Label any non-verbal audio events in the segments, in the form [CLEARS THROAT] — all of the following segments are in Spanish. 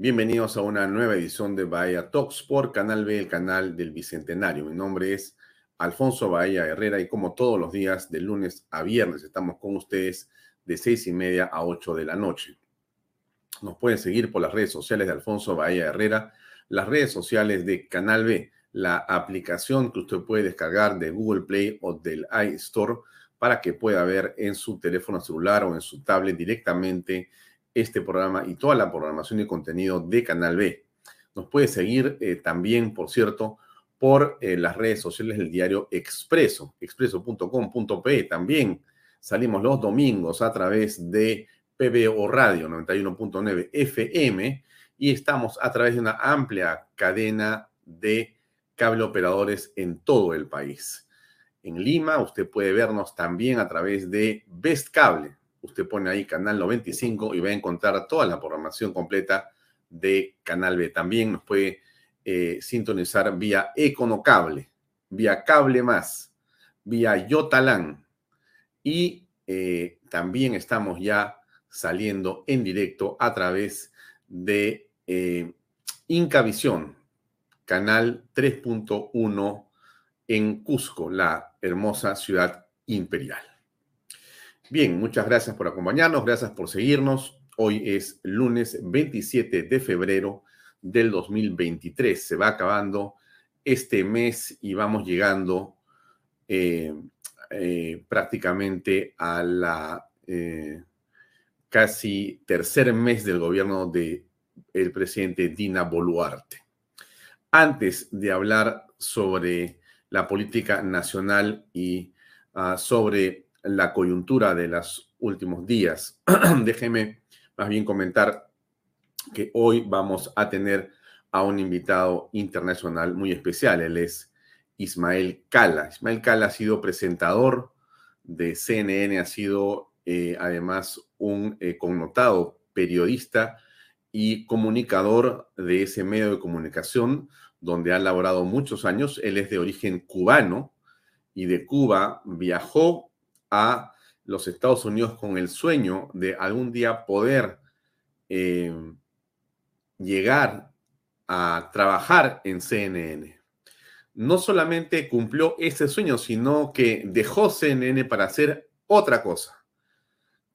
Bienvenidos a una nueva edición de Bahía Talks por Canal B, el canal del Bicentenario. Mi nombre es Alfonso Bahía Herrera y como todos los días, de lunes a viernes, estamos con ustedes de seis y media a ocho de la noche. Nos pueden seguir por las redes sociales de Alfonso Bahía Herrera, las redes sociales de Canal B, la aplicación que usted puede descargar de Google Play o del iStore para que pueda ver en su teléfono celular o en su tablet directamente este programa y toda la programación y contenido de Canal B. Nos puede seguir eh, también, por cierto, por eh, las redes sociales del diario Expreso, expreso.com.pe. También salimos los domingos a través de PBO Radio 91.9 FM y estamos a través de una amplia cadena de cable operadores en todo el país. En Lima, usted puede vernos también a través de Best Cable, Usted pone ahí Canal 95 y va a encontrar toda la programación completa de Canal B. También nos puede eh, sintonizar vía Econocable, vía Cable Más, vía Yotalán. Y eh, también estamos ya saliendo en directo a través de eh, Incavisión, canal 3.1 en Cusco, la hermosa ciudad imperial. Bien, muchas gracias por acompañarnos, gracias por seguirnos. Hoy es lunes 27 de febrero del 2023. Se va acabando este mes y vamos llegando eh, eh, prácticamente a la eh, casi tercer mes del gobierno del el presidente Dina Boluarte. Antes de hablar sobre la política nacional y ah, sobre la coyuntura de los últimos días. [CLEARS THROAT] Déjeme más bien comentar que hoy vamos a tener a un invitado internacional muy especial. Él es Ismael Cala. Ismael Cala ha sido presentador de CNN, ha sido eh, además un eh, connotado periodista y comunicador de ese medio de comunicación donde ha laborado muchos años. Él es de origen cubano y de Cuba viajó a los Estados Unidos con el sueño de algún día poder eh, llegar a trabajar en CNN. No solamente cumplió ese sueño, sino que dejó CNN para hacer otra cosa,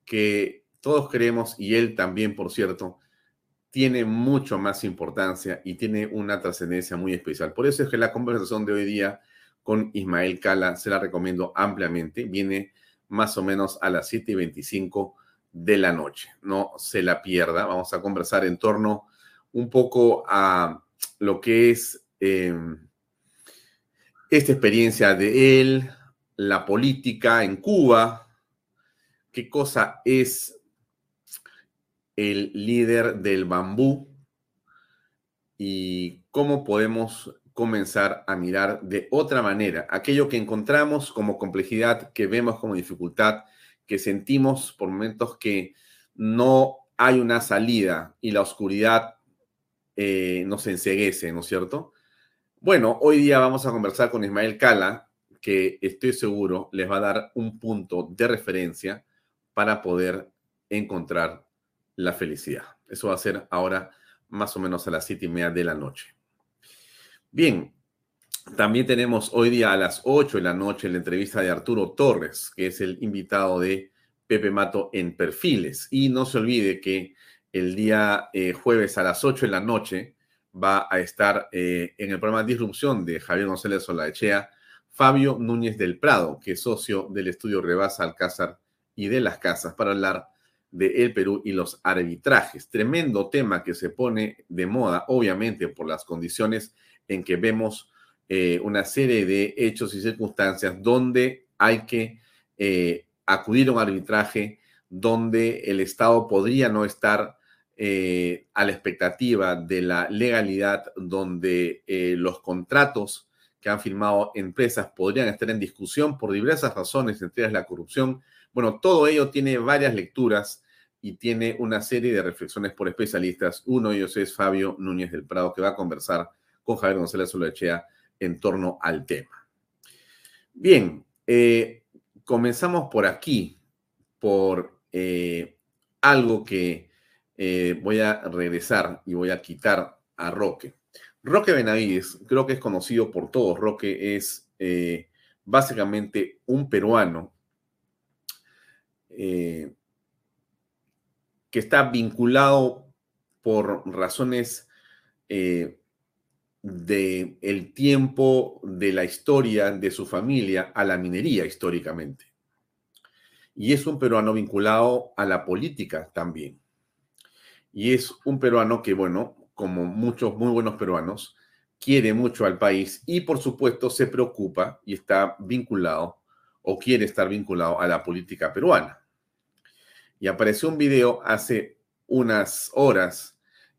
que todos creemos, y él también, por cierto, tiene mucho más importancia y tiene una trascendencia muy especial. Por eso es que la conversación de hoy día con Ismael Cala se la recomiendo ampliamente. Viene más o menos a las 7 y 25 de la noche. No se la pierda. Vamos a conversar en torno un poco a lo que es em, esta experiencia de él, la política en Cuba, qué cosa es el líder del bambú y cómo podemos comenzar a mirar de otra manera aquello que encontramos como complejidad, que vemos como dificultad, que sentimos por momentos que no hay una salida y la oscuridad eh, nos enseguece, ¿no es cierto? Bueno, hoy día vamos a conversar con Ismael Cala, que estoy seguro les va a dar un punto de referencia para poder encontrar la felicidad. Eso va a ser ahora más o menos a las siete y media de la noche. Bien, también tenemos hoy día a las 8 de la noche la entrevista de Arturo Torres, que es el invitado de Pepe Mato en Perfiles. Y no se olvide que el día eh, jueves a las 8 de la noche va a estar eh, en el programa Disrupción de Javier González Solaechea, Fabio Núñez del Prado, que es socio del estudio Rebasa Alcázar y de las Casas, para hablar de El Perú y los arbitrajes. Tremendo tema que se pone de moda, obviamente, por las condiciones en que vemos eh, una serie de hechos y circunstancias donde hay que eh, acudir a un arbitraje, donde el Estado podría no estar eh, a la expectativa de la legalidad, donde los contratos que han firmado empresas podrían estar en discusión por diversas razones, entre ellas la corrupción. Bueno, todo ello tiene varias lecturas y tiene una serie de reflexiones por especialistas. Uno de ellos es Fabio Núñez del Prado, que va a conversar con Javier González Solachea en torno al tema. Bien, eh, comenzamos por aquí, por eh, algo que eh, voy a regresar y voy a quitar a Roque. Roque Benavides, creo que es conocido por todos. Roque es básicamente un peruano que está vinculado por razones de el tiempo de la historia de su familia a la minería históricamente. Y es un peruano vinculado a la política también. Y es un peruano que, bueno, como muchos muy buenos peruanos, quiere mucho al país y por supuesto se preocupa y está vinculado o quiere estar vinculado a la política peruana. Y apareció un video hace unas horas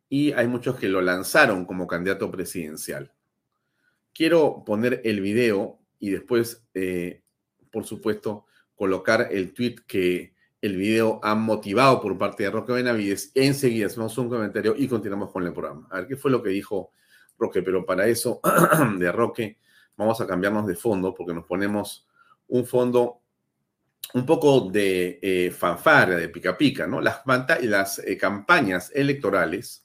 y hay muchos que lo lanzaron como candidato presidencial. Quiero poner el video y después, eh, por supuesto, colocar el tweet que el video ha motivado por parte de Roque Benavides. Enseguida hacemos un comentario y continuamos con el programa. A ver qué fue lo que dijo Roque, pero para eso [CLEARS THROAT] de Roque vamos a cambiarnos de fondo porque nos ponemos un fondo un poco de eh, fanfarra, de pica pica, ¿no? Las, las eh, campañas electorales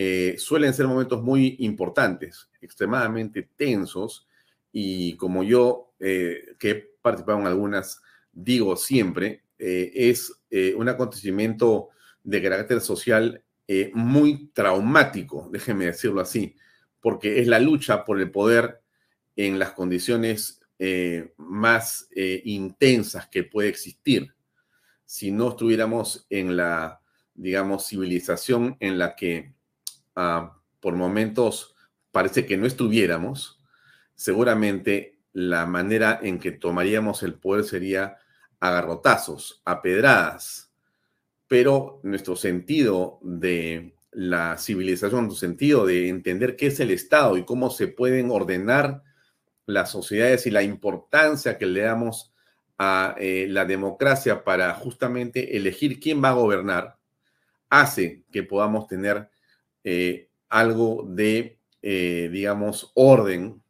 eh, suelen ser momentos muy importantes, extremadamente tensos, y como yo, eh, que he participado en algunas, digo siempre, eh, es un acontecimiento de carácter social muy traumático, [LAUGHS] déjenme decirlo así, porque es la lucha por el poder en las condiciones más intensas que puede existir. Si no estuviéramos en la, digamos, civilización en la que Ah, por momentos parece que no estuviéramos, seguramente la manera en que tomaríamos el poder sería a garrotazos, a pedradas, pero nuestro sentido de la civilización, nuestro sentido de entender qué es el Estado y cómo se pueden ordenar las sociedades y la importancia que le damos a eh, la democracia para justamente elegir quién va a gobernar, hace que podamos tener eh, algo de, eh, digamos, orden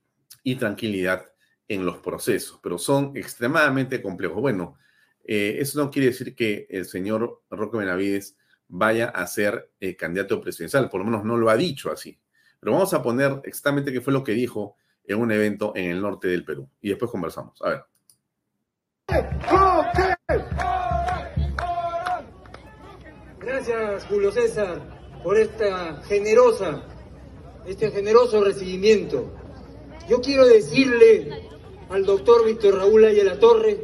y tranquilidad en los procesos, pero son extremadamente complejos. Bueno, eh, eso no quiere decir que el señor Roque Benavides vaya a ser candidato presidencial, por lo menos no lo ha dicho así. Pero vamos a poner exactamente qué fue lo que dijo en un evento en el norte del Perú. Y después conversamos. A ver. Gracias, Julio César por esta generosa, este generoso recibimiento. Yo quiero decirle al doctor Víctor Raúl Ayala Torre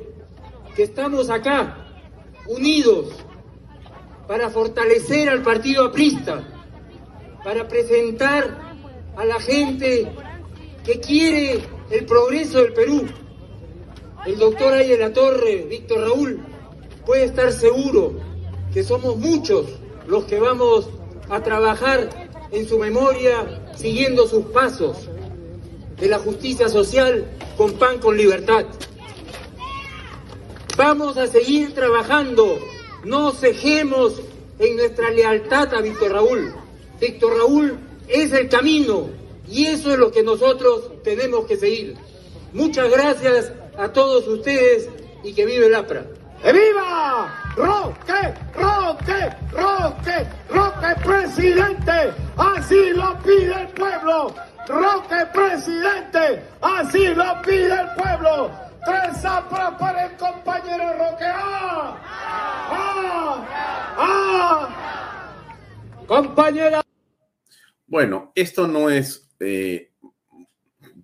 que estamos acá, unidos, para fortalecer al partido aprista, para presentar a la gente que quiere el progreso del Perú. El doctor ahí en la torre, Víctor Raúl, puede estar seguro que somos muchos los que vamos a trabajar en su memoria siguiendo sus pasos de la justicia social con pan con libertad. Vamos a seguir trabajando, no cejemos en nuestra lealtad a Víctor Raúl. Víctor Raúl es el camino y eso es lo que nosotros tenemos que seguir. Muchas gracias a todos ustedes y que vive el APRA. ¡Que viva! ¡Roque! ¡Roque! ¡Roque! ¡Roque presidente! ¡Así lo pide el pueblo! ¡Roque presidente! ¡Así lo pide el pueblo! ¡Tres apras para el compañero Roque! ¡Ah! ¡Ah! ¡Ah! ¡Compañera! Bueno, esto no es, eh,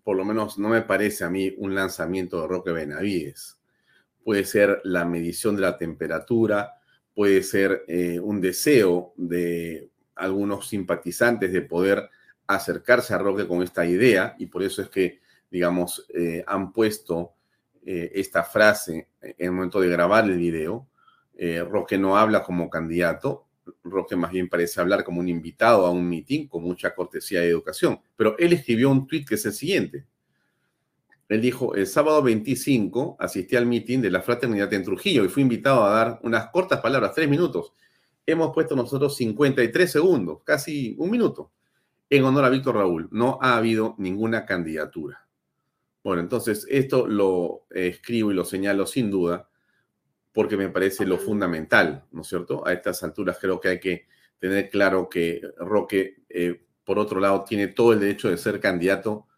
por lo menos no me parece a mí, un lanzamiento de Roque Benavides puede ser la medición de la temperatura, puede ser eh, un deseo de algunos simpatizantes de poder acercarse a Roque con esta idea y por eso es que, digamos, eh, han puesto eh, esta frase en el momento de grabar el video. Roque no habla como candidato, Roque más bien parece hablar como un invitado a un mitin con mucha cortesía y educación, pero él escribió un tuit que es el siguiente. Él dijo, el sábado 25 asistí al meeting de la fraternidad en Trujillo y fui invitado a dar unas cortas palabras, tres minutos. Hemos puesto nosotros 53 segundos, casi un minuto, en honor a Víctor Raúl. No ha habido ninguna candidatura. Bueno, entonces esto lo escribo y lo señalo sin duda porque me parece lo fundamental, ¿no es cierto? A estas alturas creo que hay que tener claro que Roque, eh, por otro lado, tiene todo el derecho de ser candidato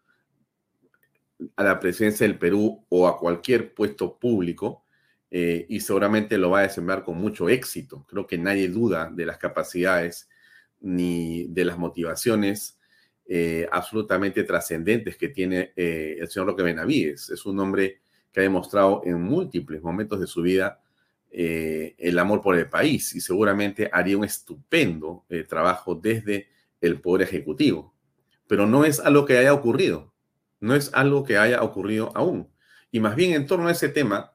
a la presidencia del Perú o a cualquier puesto público eh, y seguramente lo va a desempeñar con mucho éxito. Creo que nadie duda de las capacidades ni de las motivaciones eh, absolutamente trascendentes que tiene eh, el señor Roque Benavides. Es un hombre que ha demostrado en múltiples momentos de su vida el amor por el país y seguramente haría un estupendo trabajo desde el Poder Ejecutivo. Pero no es algo que haya ocurrido no es algo que haya ocurrido aún. Y más bien en torno a ese tema,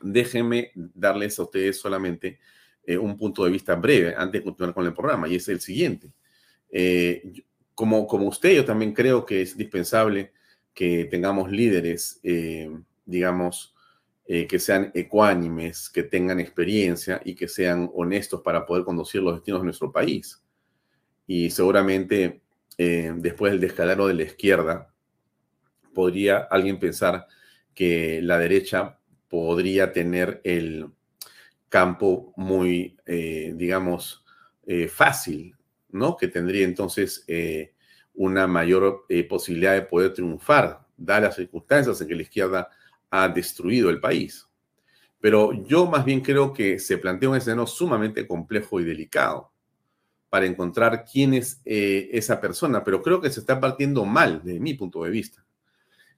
déjenme darles a ustedes solamente eh, un punto de vista breve antes de continuar con el programa, y es el siguiente. Eh, como, como usted, yo también creo que es indispensable que tengamos líderes, eh, digamos, que sean ecuánimes, que tengan experiencia y que sean honestos para poder conducir los destinos de nuestro país. Y seguramente después del descalabro de la izquierda, podría alguien pensar que la derecha podría tener el campo muy, eh, digamos, eh, fácil, ¿no? Que tendría entonces eh, una mayor posibilidad de poder triunfar, dadas las circunstancias en que la izquierda ha destruido el país. Pero yo más bien creo que se plantea un escenario sumamente complejo y delicado para encontrar quién es esa persona, pero creo que se está partiendo mal desde mi punto de vista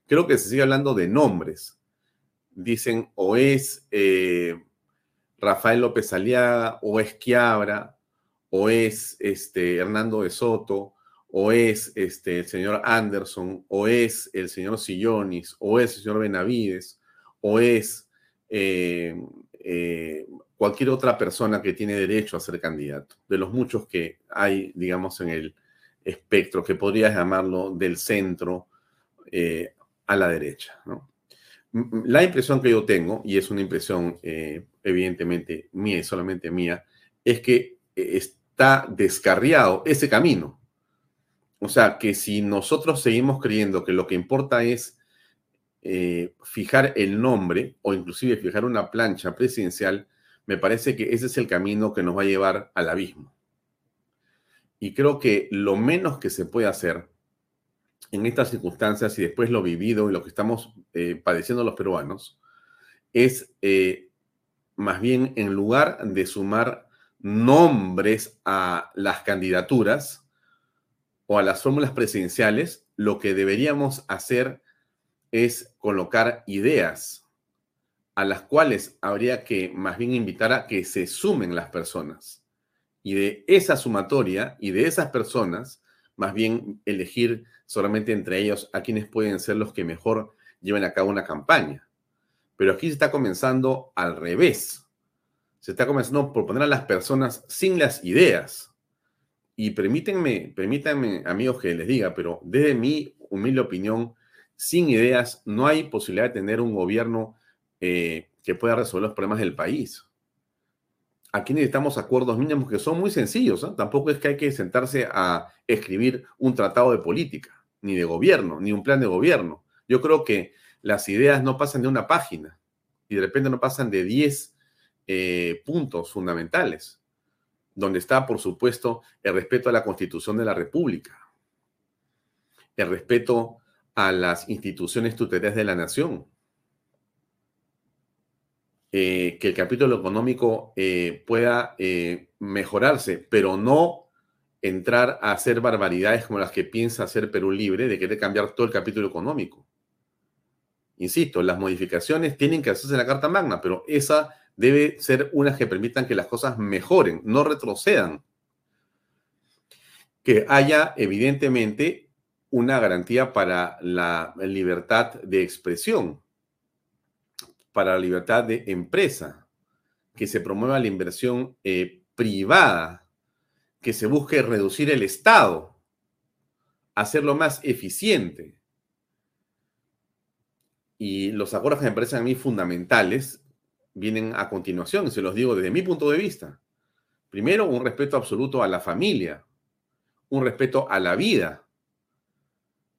creo que se sigue hablando de nombres. Dicen o es eh, Rafael López Aliaga, o es Quiabra, o es este, Hernando de Soto, o es este, el señor Anderson, o es el señor Sillonis, o es el señor Benavides, o es eh, eh, cualquier otra persona que tiene derecho a ser candidato, de los muchos que hay, digamos, en el espectro, que podrías llamarlo del centro, a la derecha. La impresión que yo tengo, y es una impresión eh, evidentemente mía y solamente mía, es que eh, está descarriado ese camino. O sea, que si nosotros seguimos creyendo que lo que importa es eh, fijar el nombre o inclusive fijar una plancha presidencial, me parece que ese es el camino que nos va a llevar al abismo. Y creo que lo menos que se puede hacer en estas circunstancias y después lo vivido y lo que estamos eh, padeciendo los peruanos, es eh, más bien en lugar de sumar nombres a las candidaturas o a las fórmulas presidenciales, lo que deberíamos hacer es colocar ideas a las cuales habría que más bien invitar a que se sumen las personas. Y de esa sumatoria y de esas personas, más bien elegir solamente entre ellos a quienes pueden ser los que mejor lleven a cabo una campaña. Pero aquí se está comenzando al revés. Se está comenzando por poner a las personas sin las ideas. Y permítanme, permítanme, amigos, que les diga, pero desde mi humilde opinión, sin ideas no hay posibilidad de tener un gobierno eh, que pueda resolver los problemas del país. Aquí necesitamos acuerdos mínimos que son muy sencillos. ¿eh? Tampoco es que hay que sentarse a escribir un tratado de política, ni de gobierno, ni un plan de gobierno. Yo creo que las ideas no pasan de una página y de repente no pasan de 10 eh, puntos fundamentales, donde está, por supuesto, el respeto a la Constitución de la República, el respeto a las instituciones tutelares de la nación, eh, que el capítulo económico eh, pueda mejorarse, pero no entrar a hacer barbaridades como las que piensa hacer Perú Libre, de querer cambiar todo el capítulo económico. Insisto, las modificaciones tienen que hacerse en la Carta Magna, pero esa debe ser una que permitan que las cosas mejoren, no retrocedan. Que haya, evidentemente, una garantía para la libertad de expresión, para la libertad de empresa, que se promueva la inversión eh, privada, que se busque reducir el Estado, hacerlo más eficiente y los acuerdos que me parecen a mí fundamentales vienen a continuación, se los digo desde mi punto de vista. Primero, un respeto absoluto a la familia, un respeto a la vida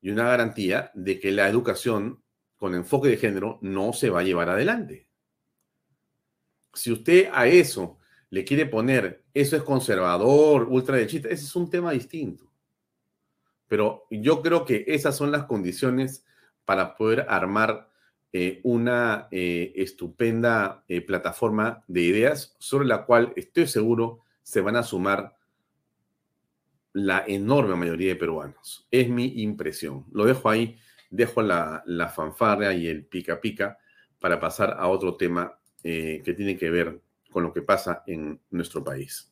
y una garantía de que la educación con enfoque de género no se va a llevar adelante. Si usted a eso le quiere poner, eso es conservador, ultraderechista, ese es un tema distinto. Pero yo creo que esas son las condiciones para poder armar eh, una eh, estupenda eh, plataforma de ideas sobre la cual estoy seguro se van a sumar la enorme mayoría de peruanos. Es mi impresión. Lo dejo ahí, dejo la, la fanfarria y el pica pica para pasar a otro tema que tiene que ver con lo que pasa en nuestro país.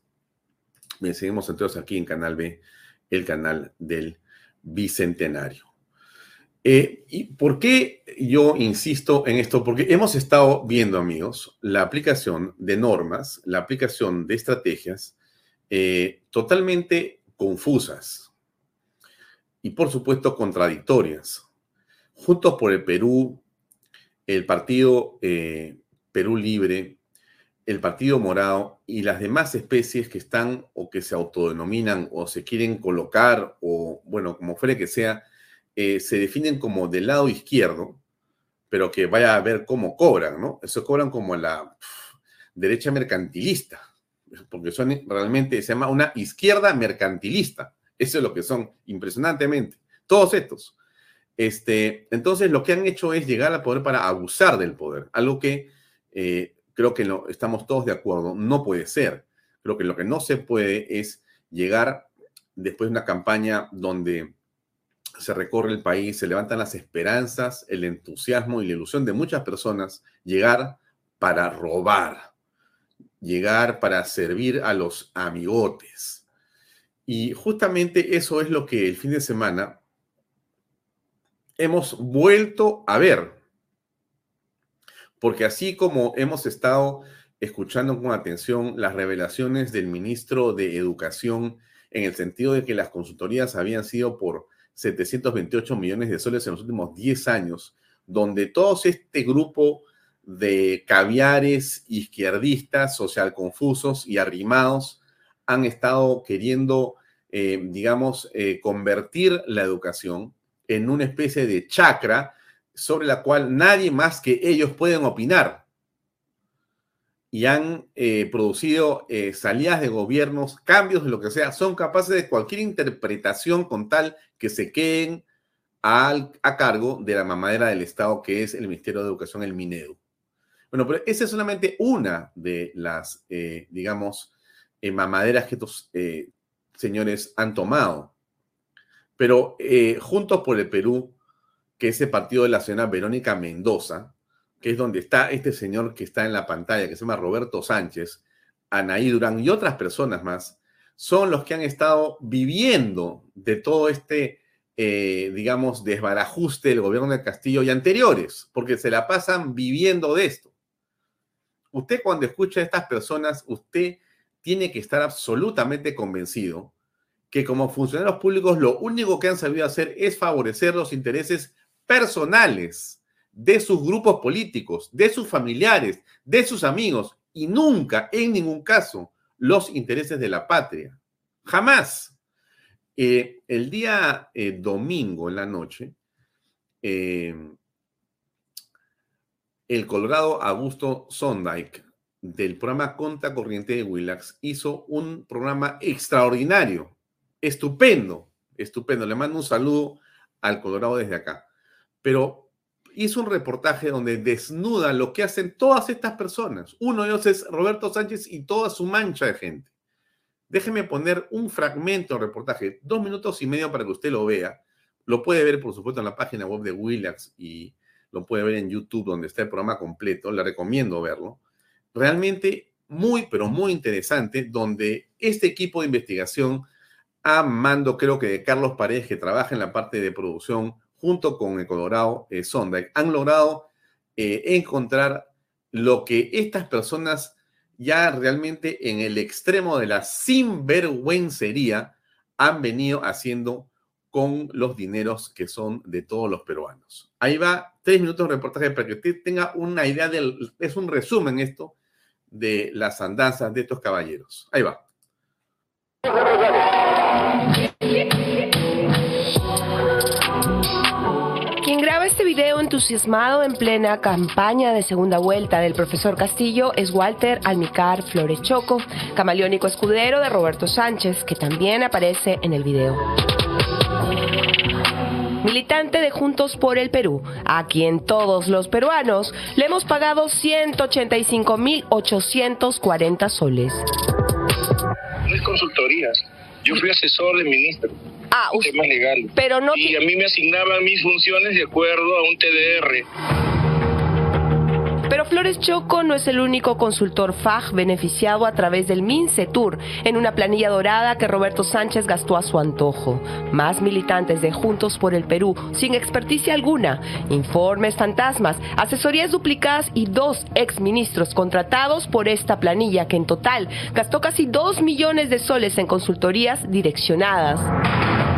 Bien, seguimos entonces aquí en Canal B, el canal del Bicentenario. Eh, ¿Y por qué yo insisto en esto? Porque hemos estado viendo, amigos, la aplicación de normas, la aplicación de estrategias eh, totalmente confusas y, por supuesto, contradictorias. Juntos por el Perú, el Partido eh, Perú Libre, el Partido Morado y las demás especies que están o que se autodenominan o se quieren colocar o, bueno, como fuere que sea, eh, se definen como del lado izquierdo, pero que vaya a ver cómo cobran, ¿no? Eso cobran como la derecha mercantilista, porque son realmente, se llama una izquierda mercantilista. Eso es lo que son, impresionantemente. Todos estos. Este, entonces, lo que han hecho es llegar al poder para abusar del poder, algo que eh, creo que no, estamos todos de acuerdo, no puede ser. Creo que lo que no se puede es llegar después de una campaña donde se recorre el país, se levantan las esperanzas, el entusiasmo y la ilusión de muchas personas, llegar para robar, llegar para servir a los amigotes. Y justamente eso es lo que el fin de semana hemos vuelto a ver. Porque así como hemos estado escuchando con atención las revelaciones del ministro de Educación en el sentido de que las consultorías habían sido por 728 millones de soles en los últimos 10 años, donde todo este grupo de caviares izquierdistas, social confusos y arrimados han estado queriendo, eh, digamos, eh, convertir la educación en una especie de chacra sobre la cual nadie más que ellos pueden opinar y han eh, producido eh, salidas de gobiernos, cambios de lo que sea, son capaces de cualquier interpretación con tal que se queden a cargo de la mamadera del Estado, que es el Ministerio de Educación, el Minedu. Bueno, pero esa es solamente una de las, eh, digamos, mamaderas que estos señores han tomado. Pero Juntos por el Perú, que es el partido de la señora Verónica Mendoza, que es donde está este señor que está en la pantalla, que se llama Roberto Sánchez, Anaí Durán y otras personas más, son los que han estado viviendo de todo este, eh, digamos, desbarajuste del gobierno de Castillo y anteriores, porque se la pasan viviendo de esto. Usted cuando escucha a estas personas, usted tiene que estar absolutamente convencido que como funcionarios públicos lo único que han sabido hacer es favorecer los intereses personales de sus grupos políticos, de sus familiares, de sus amigos y nunca, en ningún caso, los intereses de la patria. Jamás. Eh, el día eh, domingo en la noche, eh, el colorado Augusto Sondike del programa Conta Corriente de Willax hizo un programa extraordinario, estupendo, estupendo. Le mando un saludo al colorado desde acá. Pero hizo un reportaje donde desnuda lo que hacen todas estas personas. Uno de ellos es Roberto Sánchez y toda su mancha de gente. Déjeme poner un fragmento del reportaje, dos minutos y medio para que usted lo vea. Lo puede ver, por supuesto, en la página web de Willax y lo puede ver en YouTube, donde está el programa completo. Le recomiendo verlo. Realmente muy, pero muy interesante, donde este equipo de investigación, a mando creo que de Carlos Paredes, que trabaja en la parte de producción, junto con el Colorado eh, han logrado eh, encontrar lo que estas personas ya realmente en el extremo de la sinvergüencería han venido haciendo con los dineros que son de todos los peruanos. Ahí va tres minutos de reportaje para que usted tenga una idea del, es un resumen esto de las andanzas de estos caballeros. Ahí va. Este video entusiasmado en plena campaña de segunda vuelta del profesor Castillo es Walter Almicar Flores Choco, camaleónico escudero de Roberto Sánchez, que también aparece en el video militante de Juntos por el Perú, a quien todos los peruanos le hemos pagado 185.840 soles. No es consultorías, yo fui asesor del ministro. Ah, usted, tema legal. Pero no y a mí me asignaban mis funciones de acuerdo a un TDR. Pero Flores Choco no es el único consultor FAG beneficiado a través del MINCETUR en una planilla dorada que Roberto Sánchez gastó a su antojo. Más militantes de Juntos por el Perú, sin experticia alguna, informes fantasmas, asesorías duplicadas y dos exministros contratados por esta planilla que en total gastó casi dos millones de soles en consultorías direccionadas.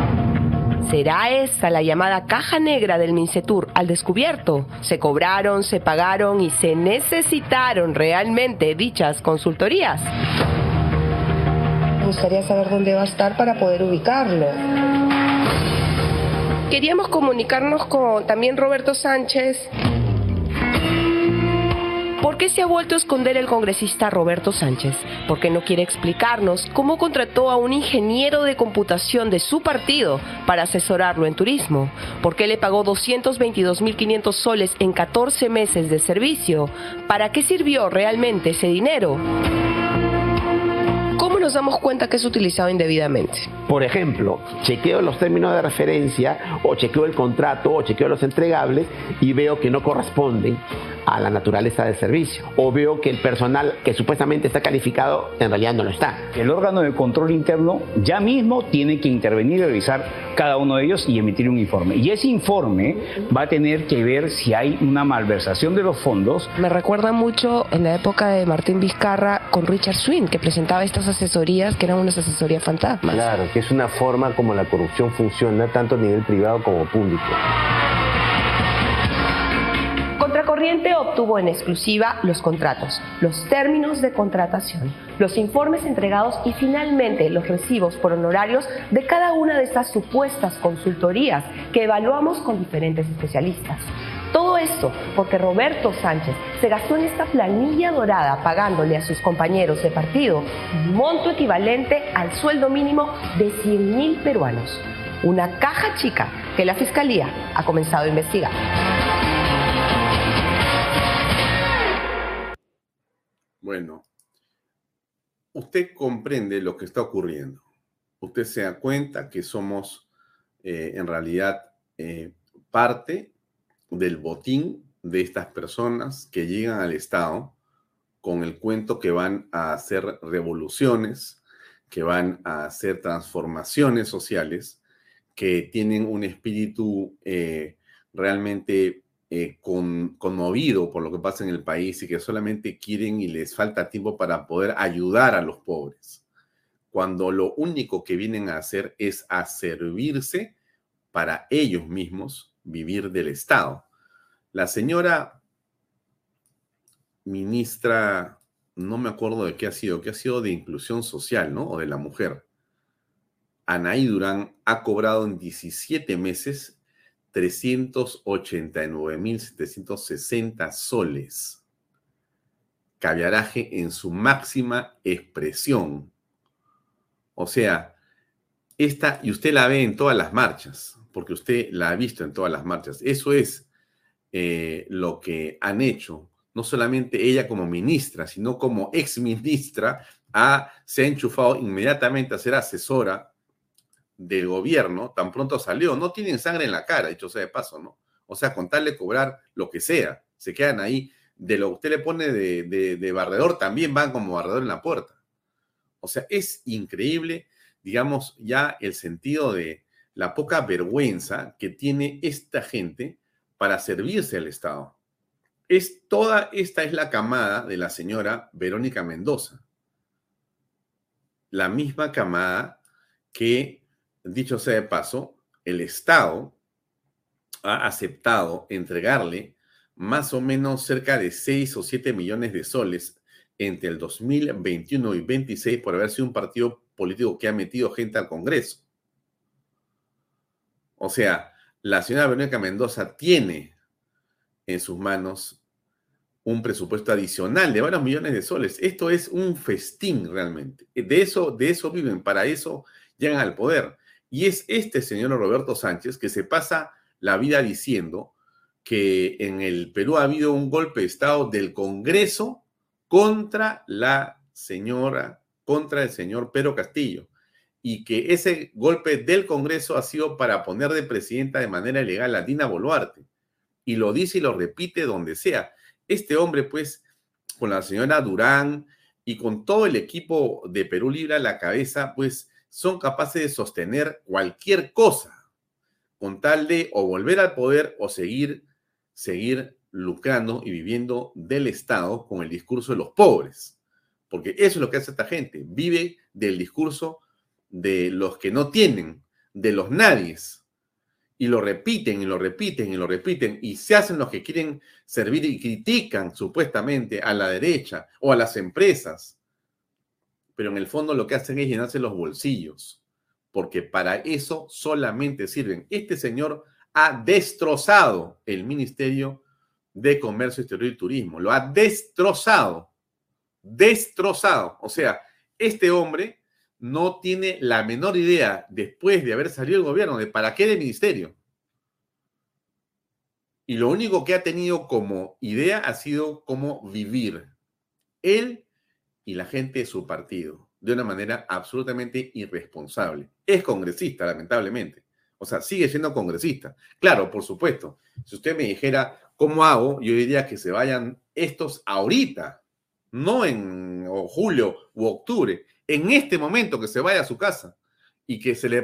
¿Será esa la llamada caja negra del Mincetur al descubierto? Se cobraron, se pagaron y se necesitaron realmente dichas consultorías. Me gustaría saber dónde va a estar para poder ubicarlo. Queríamos comunicarnos con también Roberto Sánchez ¿Por qué se ha vuelto a esconder el congresista Roberto Sánchez? Porque no quiere explicarnos cómo contrató a un ingeniero de computación de su partido para asesorarlo en turismo. ¿Por qué le pagó 222.500 soles en 14 meses de servicio? ¿Para qué sirvió realmente ese dinero? ¿Cómo nos damos cuenta que es utilizado indebidamente? Por ejemplo, chequeo los términos de referencia o chequeo el contrato o chequeo los entregables y veo que no corresponden a la naturaleza del servicio. O veo que el personal que supuestamente está calificado en realidad no lo está. El órgano de control interno ya mismo tiene que intervenir y revisar cada uno de ellos y emitir un informe. Y ese informe va a tener que ver si hay una malversación de los fondos. Me recuerda mucho en la época de Martín Vizcarra con Richard Swin, que presentaba estas asesorías que eran unas asesorías fantasmas. Claro, que es una forma como la corrupción funciona tanto a nivel privado como público. Contracorriente obtuvo en exclusiva los contratos, los términos de contratación, los informes entregados y finalmente los recibos por honorarios de cada una de estas supuestas consultorías que evaluamos con diferentes especialistas. Todo esto porque Roberto Sánchez se gastó en esta planilla dorada pagándole a sus compañeros de partido un monto equivalente al sueldo mínimo de 100 mil peruanos. Una caja chica que la Fiscalía ha comenzado a investigar. Bueno, usted comprende lo que está ocurriendo. Usted se da cuenta que somos eh, en realidad eh, parte del botín de estas personas que llegan al Estado con el cuento que van a hacer revoluciones, que van a hacer transformaciones sociales, que tienen un espíritu eh, realmente eh, conmovido por lo que pasa en el país y que solamente quieren y les falta tiempo para poder ayudar a los pobres, cuando lo único que vienen a hacer es a servirse para ellos mismos vivir del Estado. La señora ministra, no me acuerdo de qué ha sido, qué ha sido de inclusión social, ¿no? O de la mujer. Anaí Durán ha cobrado en 17 meses 389.760 soles. Caviaraje en su máxima expresión. O sea, esta, y usted la ve en todas las marchas, porque usted la ha visto en todas las marchas. Eso es eh, lo que han hecho no solamente ella como ministra, sino como ex ministra, se ha enchufado inmediatamente a ser asesora del gobierno, tan pronto salió. No tienen sangre en la cara, dicho sea de paso, ¿no? O sea, contarle cobrar lo que sea, se quedan ahí. De lo que usted le pone de, de barredor, también van como barredor en la puerta. O sea, es increíble, digamos, ya el sentido de la poca vergüenza que tiene esta gente para servirse al Estado. Es toda esta es la camada de la señora Verónica Mendoza. La misma camada que, dicho sea de paso, el Estado ha aceptado entregarle más o menos cerca de 6 o 7 millones de soles entre el 2021 y 26 por haber sido un partido político que ha metido gente al Congreso. O sea, la señora Verónica Mendoza tiene en sus manos un presupuesto adicional de varios millones de soles. Esto es un festín realmente. De eso, de eso viven, para eso llegan al poder. Y es este señor Roberto Sánchez que se pasa la vida diciendo que en el Perú ha habido un golpe de Estado del Congreso contra la señora, contra el señor Pedro Castillo, y que ese golpe del Congreso ha sido para poner de presidenta de manera ilegal a Dina Boluarte y lo dice y lo repite donde sea. Este hombre, pues, con la señora Durán y con todo el equipo de Perú Libre a la cabeza, pues, son capaces de sostener cualquier cosa con tal de o volver al poder o seguir, seguir lucrando y viviendo del Estado con el discurso de los pobres. Porque eso es lo que hace esta gente. Vive del discurso de los que no tienen, de los nadies y lo repiten y lo repiten y lo repiten y se hacen los que quieren servir y critican supuestamente a la derecha o a las empresas. Pero en el fondo lo que hacen es llenarse los bolsillos, porque para eso solamente sirven. Este señor ha destrozado el Ministerio de Comercio Exterior y Turismo, lo ha destrozado, destrozado. O sea, este hombre no tiene la menor idea, después de haber salido el gobierno, de para qué de ministerio. Y lo único que ha tenido como idea ha sido cómo vivir él y la gente de su partido de una manera absolutamente irresponsable. Es congresista, lamentablemente. O sea, sigue siendo congresista. Claro, por supuesto. Si usted me dijera, ¿cómo hago? Yo diría que se vayan estos ahorita, no en julio u octubre, en este momento que se vaya a su casa y que se le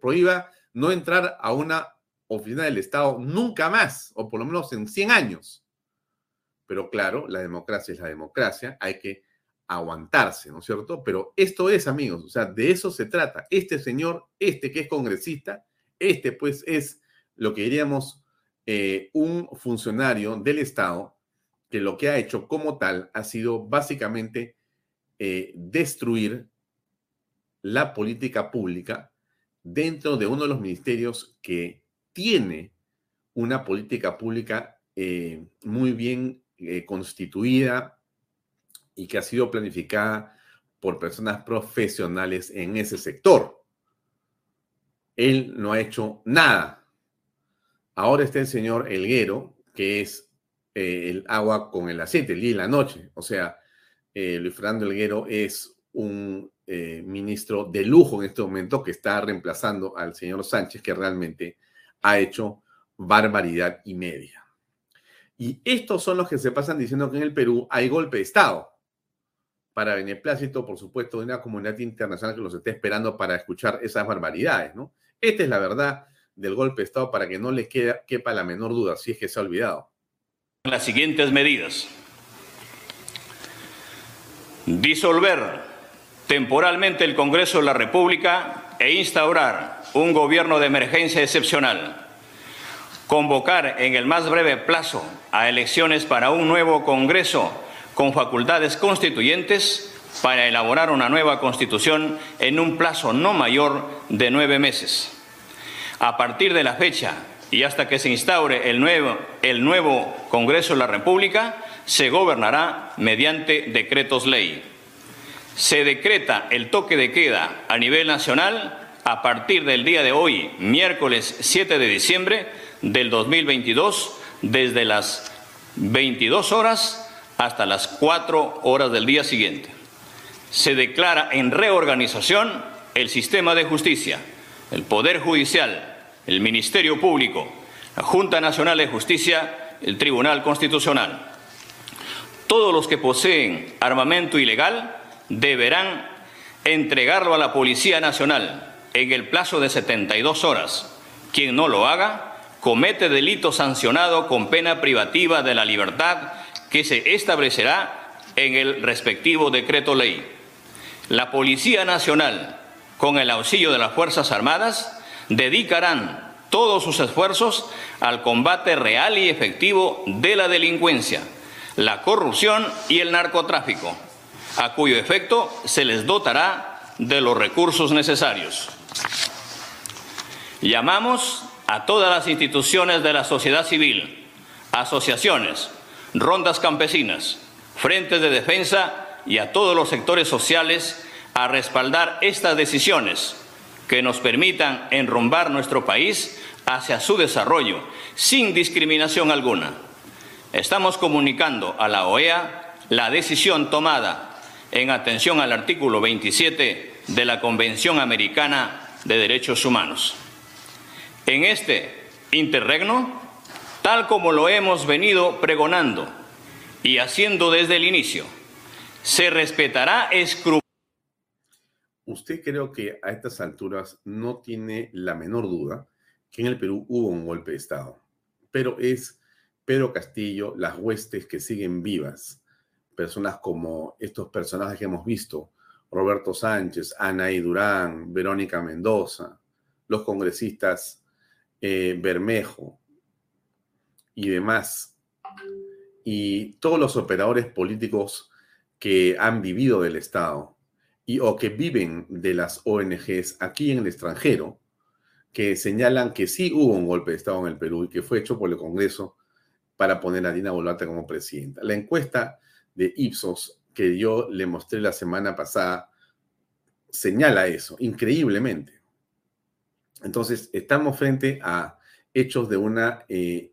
prohíba no entrar a una oficina del Estado nunca más, o por lo menos en 100 años. Pero claro, la democracia es la democracia, hay que aguantarse, ¿no es cierto? Pero esto es, amigos, o sea, de eso se trata. Este señor, este que es congresista, este pues es lo que diríamos eh, un funcionario del Estado que lo que ha hecho como tal ha sido básicamente eh, destruir la política pública dentro de uno de los ministerios que tiene una política pública eh, muy bien eh, constituida y que ha sido planificada por personas profesionales en ese sector. Él no ha hecho nada. Ahora está el señor Elguero, que es el agua con el aceite, el día y la noche. O sea, eh, Luis Fernando Elguero es un eh, ministro de lujo en este momento que está reemplazando al señor Sánchez, que realmente ha hecho barbaridad y media. Y estos son los que se pasan diciendo que en el Perú hay golpe de Estado para beneplácito, por supuesto, de una comunidad internacional que los esté esperando para escuchar esas barbaridades. Esta es la verdad del golpe de Estado para que no le quepa la menor duda, si es que se ha olvidado. Las siguientes medidas. Disolver temporalmente el Congreso de la República e instaurar un gobierno de emergencia excepcional. Convocar en el más breve plazo a elecciones para un nuevo Congreso con facultades constituyentes para elaborar una nueva constitución en un plazo no mayor de nueve meses. A partir de la fecha y hasta que se instaure el nuevo, el nuevo Congreso de la República, se gobernará mediante decretos ley se decreta el toque de queda a nivel nacional a partir del día de hoy, miércoles 7 de diciembre del 2022, desde las 22 horas hasta las 4 horas del día siguiente. Se declara en reorganización el sistema de justicia, el Poder Judicial, el Ministerio Público, la Junta Nacional de Justicia, el Tribunal Constitucional. Todos los que poseen armamento ilegal deberán entregarlo a la Policía Nacional en el plazo de 72 horas. Quien no lo haga comete delito sancionado con pena privativa de la libertad que se establecerá en el respectivo decreto ley. La Policía Nacional, con el auxilio de las Fuerzas Armadas, dedicarán todos sus esfuerzos al combate real y efectivo de la delincuencia, la corrupción y el narcotráfico a cuyo efecto se les dotará de los recursos necesarios. Llamamos a todas las instituciones de la sociedad civil, asociaciones, rondas campesinas, frentes de defensa y a todos los sectores sociales a respaldar estas decisiones que nos permitan enrumbar nuestro país hacia su desarrollo sin discriminación alguna. Estamos comunicando a la OEA la decisión tomada en atención al artículo 27 de la Convención Americana de Derechos Humanos. En este interregno, tal como lo hemos venido pregonando y haciendo desde el inicio, se respetará escrupulosamente. Usted creo que a estas alturas no tiene la menor duda que en el Perú hubo un golpe de Estado, pero es Pedro Castillo, las huestes que siguen vivas, personas como estos personajes que hemos visto, Roberto Sánchez, Anaí Durán, Verónica Mendoza, los congresistas eh, Bermejo y demás, y todos los operadores políticos que han vivido del Estado y o que viven de las ONGs aquí en el extranjero, que señalan que sí hubo un golpe de Estado en el Perú y que fue hecho por el Congreso para poner a Dina Boluarte como presidenta. La encuesta de Ipsos que yo le mostré la semana pasada señala eso, increíblemente. Entonces, estamos frente a hechos de una, eh,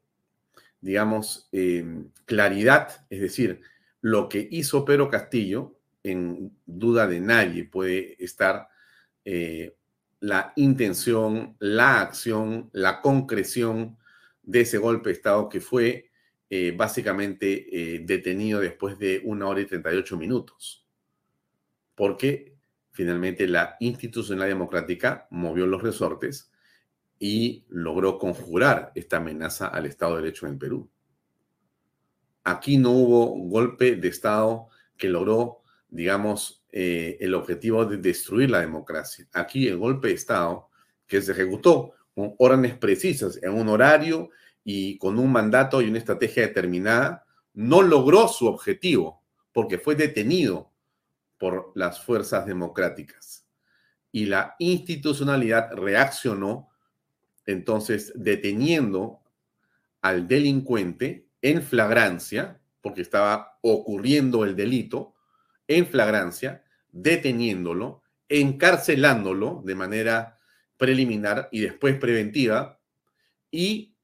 digamos, em, claridad, es decir, lo que hizo Pedro Castillo, en duda de nadie puede estar eh, la intención, la acción, la concreción de ese golpe de Estado que fue eh, básicamente eh, detenido después de una hora y 38 minutos, porque finalmente la institucionalidad democrática movió los resortes y logró conjurar esta amenaza al Estado de Derecho en el Perú. Aquí no hubo golpe de Estado que logró, digamos, eh, el objetivo de destruir la democracia. Aquí el golpe de Estado que se ejecutó con órdenes precisas, en un horario y con un mandato y una estrategia determinada, no logró su objetivo porque fue detenido por las fuerzas democráticas. Y la institucionalidad reaccionó entonces deteniendo al delincuente en flagrancia, porque estaba ocurriendo el delito, en flagrancia, deteniéndolo, encarcelándolo de manera preliminar y después preventiva, y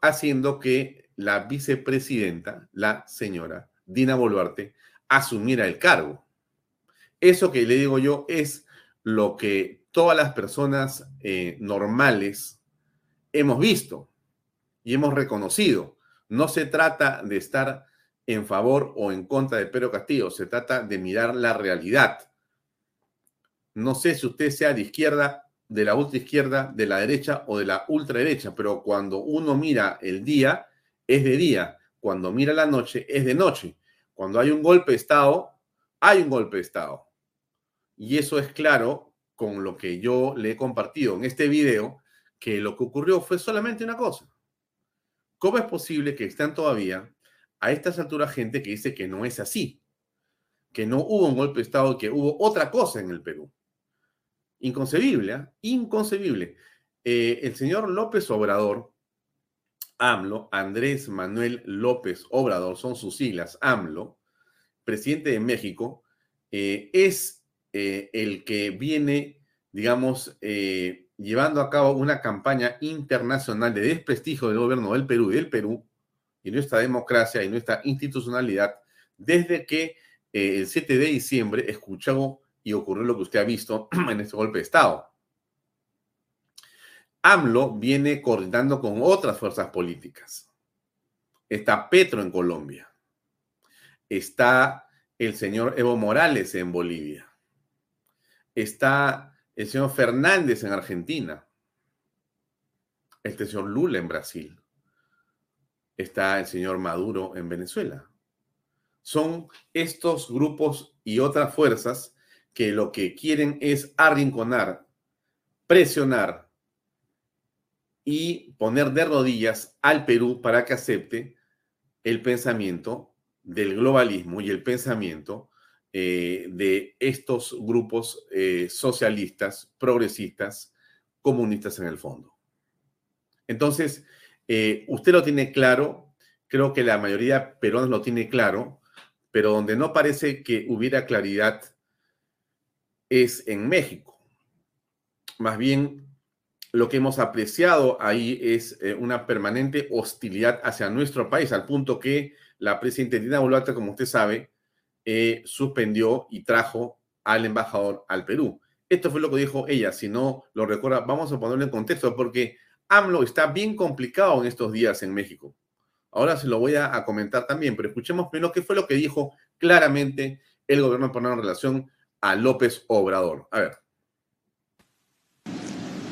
haciendo que la vicepresidenta, la señora Dina Boluarte, asumiera el cargo. Eso que le digo yo es lo que todas las personas eh, normales hemos visto y hemos reconocido. No se trata de estar en favor o en contra de Pedro Castillo, se trata de mirar la realidad. No sé si usted sea de izquierda, de la ultraizquierda, de la derecha o de la ultraderecha, pero cuando uno mira el día, es de día. Cuando mira la noche, es de noche. Cuando hay un golpe de Estado, hay un golpe de Estado. Y eso es claro con lo que yo le he compartido en este video, que lo que ocurrió fue solamente una cosa. ¿Cómo es posible que estén todavía a estas alturas gente que dice que no es así? Que no hubo un golpe de Estado, que hubo otra cosa en el Perú. Inconcebible, ¿eh? Inconcebible. Eh, el señor López Obrador, AMLO, Andrés Manuel López Obrador, son sus siglas, AMLO, presidente de México, eh, es eh, el que viene, digamos, llevando a cabo una campaña internacional de desprestigio del gobierno del Perú y del Perú y nuestra democracia y nuestra institucionalidad desde que el 7 de diciembre escuchó y ocurrió lo que usted ha visto [CLEARS THROAT] en este golpe de Estado. AMLO viene coordinando con otras fuerzas políticas. Está Petro en Colombia. Está el señor Evo Morales en Bolivia. Está el señor Fernández en Argentina. Este señor Lula en Brasil. Está el señor Maduro en Venezuela. Son estos grupos y otras fuerzas que lo que quieren es arrinconar, presionar y poner de rodillas al Perú para que acepte el pensamiento del globalismo y el pensamiento eh, de estos grupos eh, socialistas, progresistas, comunistas en el fondo. Entonces, eh, usted lo tiene claro, creo que la mayoría de peruanos lo tiene claro, pero donde no parece que hubiera claridad es en México. Más bien, lo que hemos apreciado ahí es eh, una permanente hostilidad hacia nuestro país, al punto que la presidenta Dina Boluarte, como usted sabe, eh, suspendió y trajo al embajador al Perú. Esto fue lo que dijo ella, si no lo recuerda, vamos a ponerlo en contexto, porque AMLO está bien complicado en estos días en México. Ahora se lo voy a, comentar también, pero escuchemos primero qué fue lo que dijo claramente el gobierno poner en relación a López Obrador. A ver.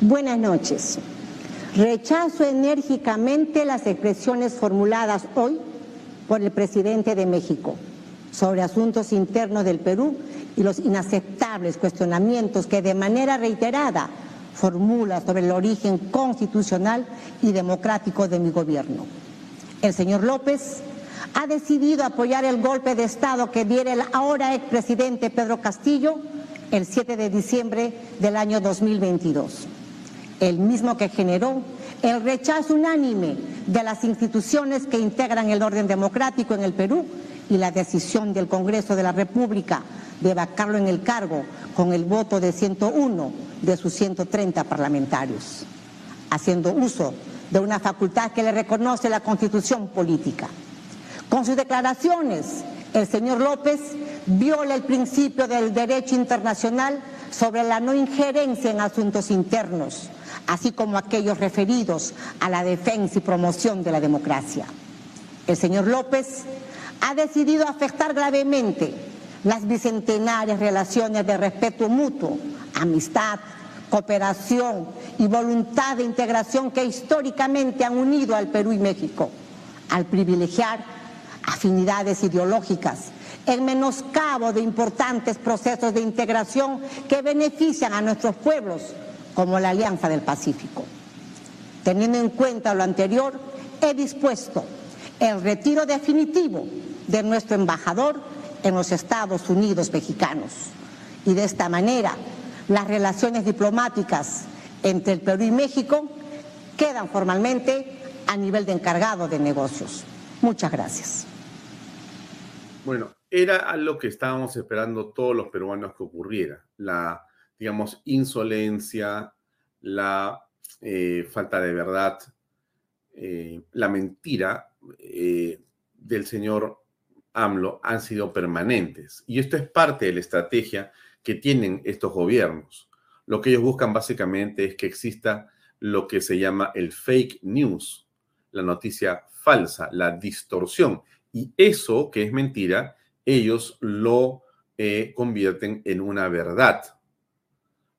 Buenas noches. Rechazo enérgicamente las expresiones formuladas hoy por el presidente de México sobre asuntos internos del Perú y los inaceptables cuestionamientos que de manera reiterada formula sobre el origen constitucional y democrático de mi gobierno. El señor López ha decidido apoyar el golpe de Estado que diera el ahora expresidente Pedro Castillo el 7 de diciembre del año 2022, el mismo que generó el rechazo unánime de las instituciones que integran el orden democrático en el Perú y la decisión del Congreso de la República de vacarlo en el cargo con el voto de 101 de sus 130 parlamentarios, haciendo uso de una facultad que le reconoce la Constitución política. Con sus declaraciones, el señor López viola el principio del derecho internacional sobre la no injerencia en asuntos internos, así como aquellos referidos a la defensa y promoción de la democracia. El señor López ha decidido afectar gravemente las bicentenarias relaciones de respeto mutuo, amistad, cooperación y voluntad de integración que históricamente han unido al Perú y México, al privilegiar afinidades ideológicas, el menoscabo de importantes procesos de integración que benefician a nuestros pueblos, como la Alianza del Pacífico. Teniendo en cuenta lo anterior, he dispuesto el retiro definitivo de nuestro embajador en los Estados Unidos mexicanos. Y de esta manera, las relaciones diplomáticas entre el Perú y México quedan formalmente a nivel de encargado de negocios. Muchas gracias. Bueno, era lo que estábamos esperando todos los peruanos que ocurriera. La, digamos, insolencia, la eh, falta de verdad, eh, la mentira eh, del señor AMLO han sido permanentes. Y esto es parte de la estrategia que tienen estos gobiernos. Lo que ellos buscan básicamente es que exista lo que se llama el fake news, la noticia falsa, la distorsión Y eso, que es mentira, ellos lo eh, convierten en una verdad.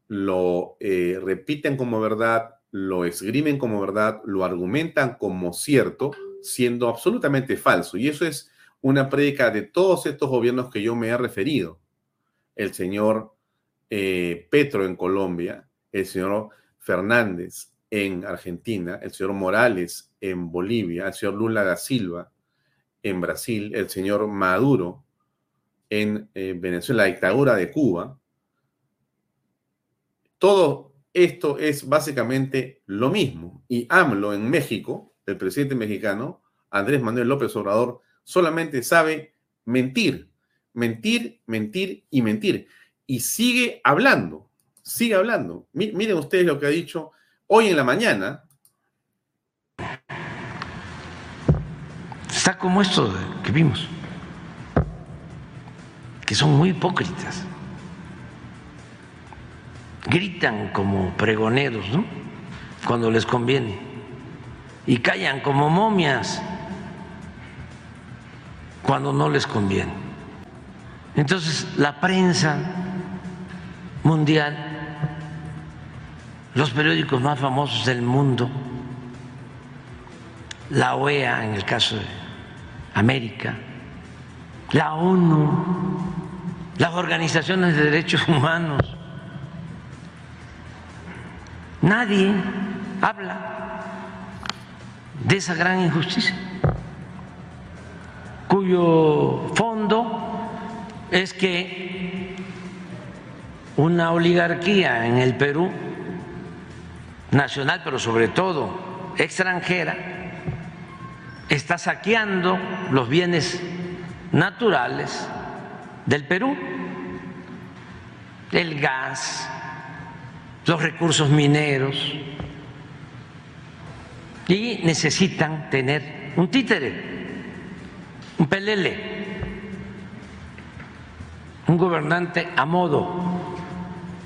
Lo eh, repiten como verdad, lo esgrimen como verdad, lo argumentan como cierto, siendo absolutamente falso. Y eso es una prédica de todos estos gobiernos que yo me he referido. El señor eh, Petro en Colombia, el señor Fernández en Argentina, el señor Morales en Bolivia, el señor Lula da Silva en Brasil, el señor Maduro en eh, Venezuela, la dictadura de Cuba. Todo esto es básicamente lo mismo. Y AMLO en México, el presidente mexicano, Andrés Manuel López Obrador, solamente sabe mentir, mentir, mentir y mentir. Y sigue hablando, sigue hablando. Miren ustedes lo que ha dicho hoy en la mañana. Como esto que vimos, que son muy hipócritas. Gritan como pregoneros, ¿no? Cuando les conviene. Y callan como momias cuando no les conviene. Entonces, la prensa mundial, los periódicos más famosos del mundo, la OEA en el caso de América, la ONU, las organizaciones de derechos humanos, nadie habla de esa gran injusticia cuyo fondo es que una oligarquía en el Perú, nacional, pero sobre todo extranjera, está saqueando los bienes naturales del Perú, el gas, los recursos mineros, y necesitan tener un títere un pelele, un gobernante a modo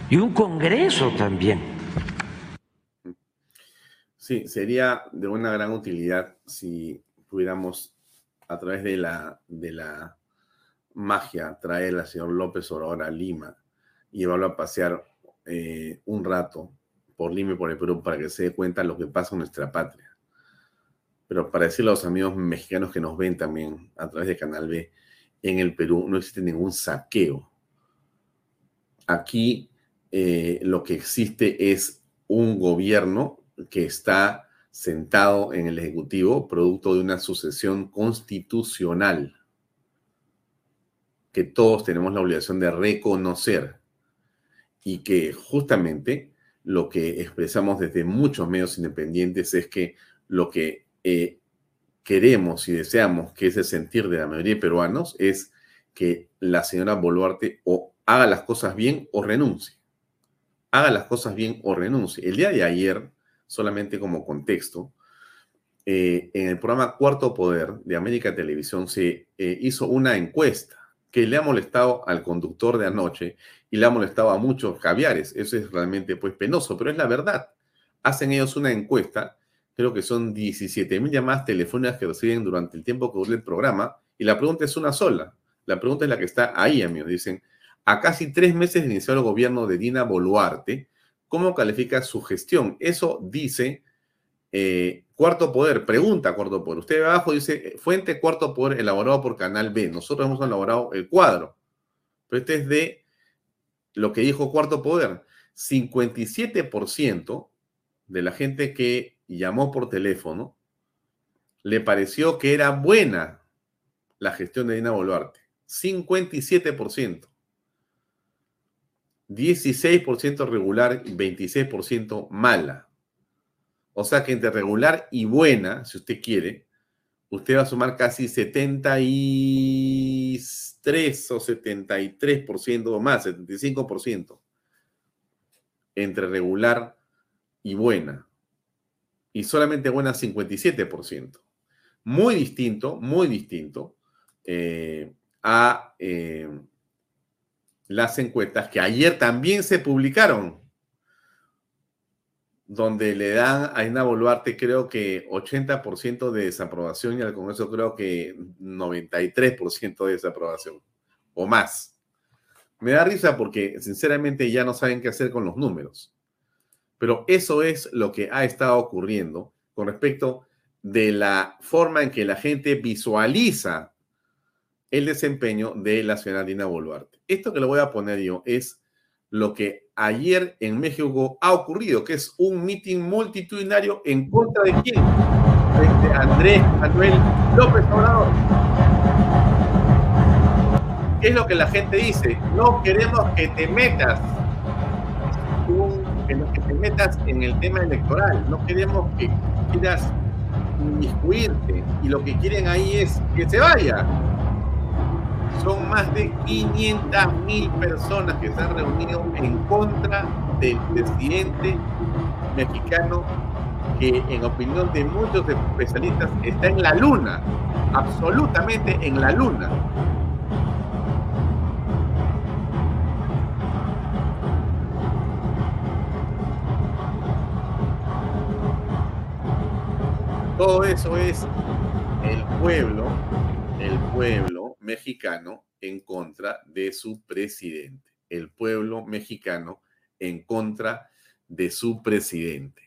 y un Congreso también. Sí, sería de una gran utilidad si pudiéramos a través de la, de la magia traer al señor López Obrador a Lima y llevarlo a pasear eh, un rato por Lima y por el Perú para que se dé cuenta de lo que pasa en nuestra patria pero para decirle a los amigos mexicanos que nos ven también a través de Canal B, en el Perú no existe ningún saqueo. Aquí eh, lo que existe es un gobierno que está sentado en el Ejecutivo, producto de una sucesión constitucional que todos tenemos la obligación de reconocer y que justamente lo que expresamos desde muchos medios independientes es que lo que eh, queremos y deseamos que ese sentir de la mayoría de peruanos es que la señora Boluarte o haga las cosas bien o renuncie. Haga las cosas bien o renuncie. El día de ayer, solamente como contexto, eh, en el programa Cuarto Poder de América Televisión se eh, hizo una encuesta que le ha molestado al conductor de anoche y le ha molestado a muchos caviares. Eso es realmente pues penoso, pero es la verdad. Hacen ellos una encuesta creo que son 17 mil llamadas telefónicas que reciben durante el tiempo que dura el programa, y la pregunta es una sola. La pregunta es la que está ahí, amigos. Dicen, a casi tres meses de iniciar el gobierno de Dina Boluarte, ¿cómo califica su gestión? Eso dice eh, Cuarto Poder, pregunta Cuarto Poder. Usted abajo dice, fuente Cuarto Poder elaborado por Canal B. Nosotros hemos elaborado el cuadro, pero este es de lo que dijo Cuarto Poder. 57% de la gente que llamó por teléfono, le pareció que era buena la gestión de Dina Boluarte. 57%. 16% regular y 26% mala. O sea que entre regular y buena, si usted quiere, usted va a sumar casi 73 o 73% o más, 75%. Entre regular y buena y solamente buena 57%. Muy distinto, muy distinto eh, a eh, las encuestas que ayer también se publicaron. donde le dan a Ina Boluarte creo que 80% de desaprobación y al Congreso creo que 93% de desaprobación o más. Me da risa porque sinceramente ya no saben qué hacer con los números. Pero eso es lo que ha estado ocurriendo con respecto de la forma en que la gente visualiza el desempeño de la señora Dina Boluarte. Esto que le voy a poner yo es lo que ayer en México ha ocurrido, que es un mitin multitudinario en contra de quién? De Andrés Manuel López Obrador. ¿Qué es lo que la gente dice? No queremos que te metas, que te metas en el tema electoral, no queremos que quieras inmiscuirte y lo que quieren ahí es que se vaya son más de 500 mil personas que se han reunido en contra del presidente mexicano que en opinión de muchos especialistas está en la luna, absolutamente en la luna. Todo eso es el pueblo, el pueblo mexicano en contra de su presidente. El pueblo mexicano en contra de su presidente.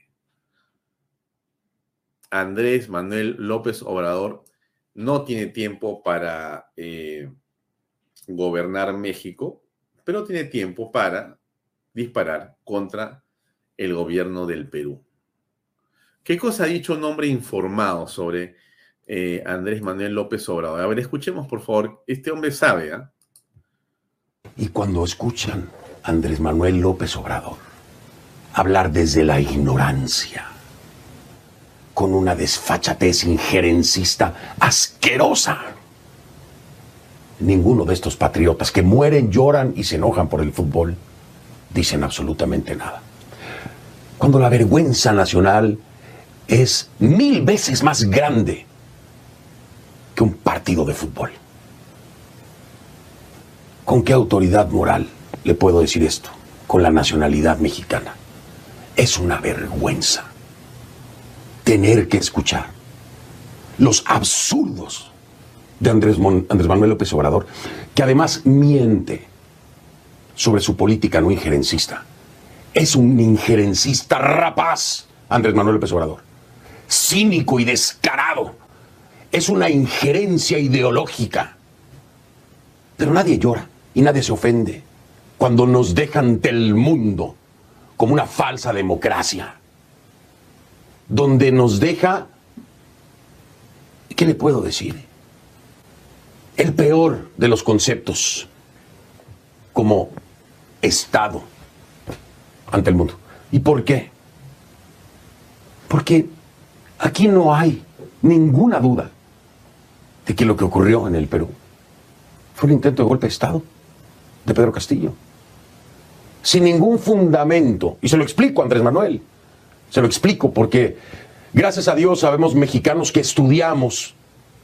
Andrés Manuel López Obrador no tiene tiempo para eh, gobernar México, pero tiene tiempo para disparar contra el gobierno del Perú. ¿Qué cosa ha dicho un hombre informado sobre eh, Andrés Manuel López Obrador. A ver, escuchemos por favor, este hombre sabe. ¿ah? Y cuando escuchan a Andrés Manuel López Obrador hablar desde la ignorancia, con una desfachatez injerencista asquerosa, ninguno de estos patriotas que mueren, lloran y se enojan por el fútbol dicen absolutamente nada. Cuando la vergüenza nacional es mil veces más grande que un partido de fútbol. ¿Con qué autoridad moral le puedo decir esto? Con la nacionalidad mexicana. Es una vergüenza tener que escuchar los absurdos de Andrés, Manuel López Obrador, que además miente sobre su política no injerencista. Es un injerencista rapaz, Andrés Manuel López Obrador. Cínico y descarado es una injerencia ideológica. Pero nadie llora y nadie se ofende cuando nos deja ante el mundo como una falsa democracia, donde nos deja, ¿qué le puedo decir? El peor de los conceptos como Estado ante el mundo. ¿Y por qué? Porque aquí no hay ninguna duda de que lo que ocurrió en el Perú fue un intento de golpe de Estado de Pedro Castillo. Sin ningún fundamento. Y se lo explico, Andrés Manuel. Se lo explico porque, gracias a Dios, sabemos mexicanos que estudiamos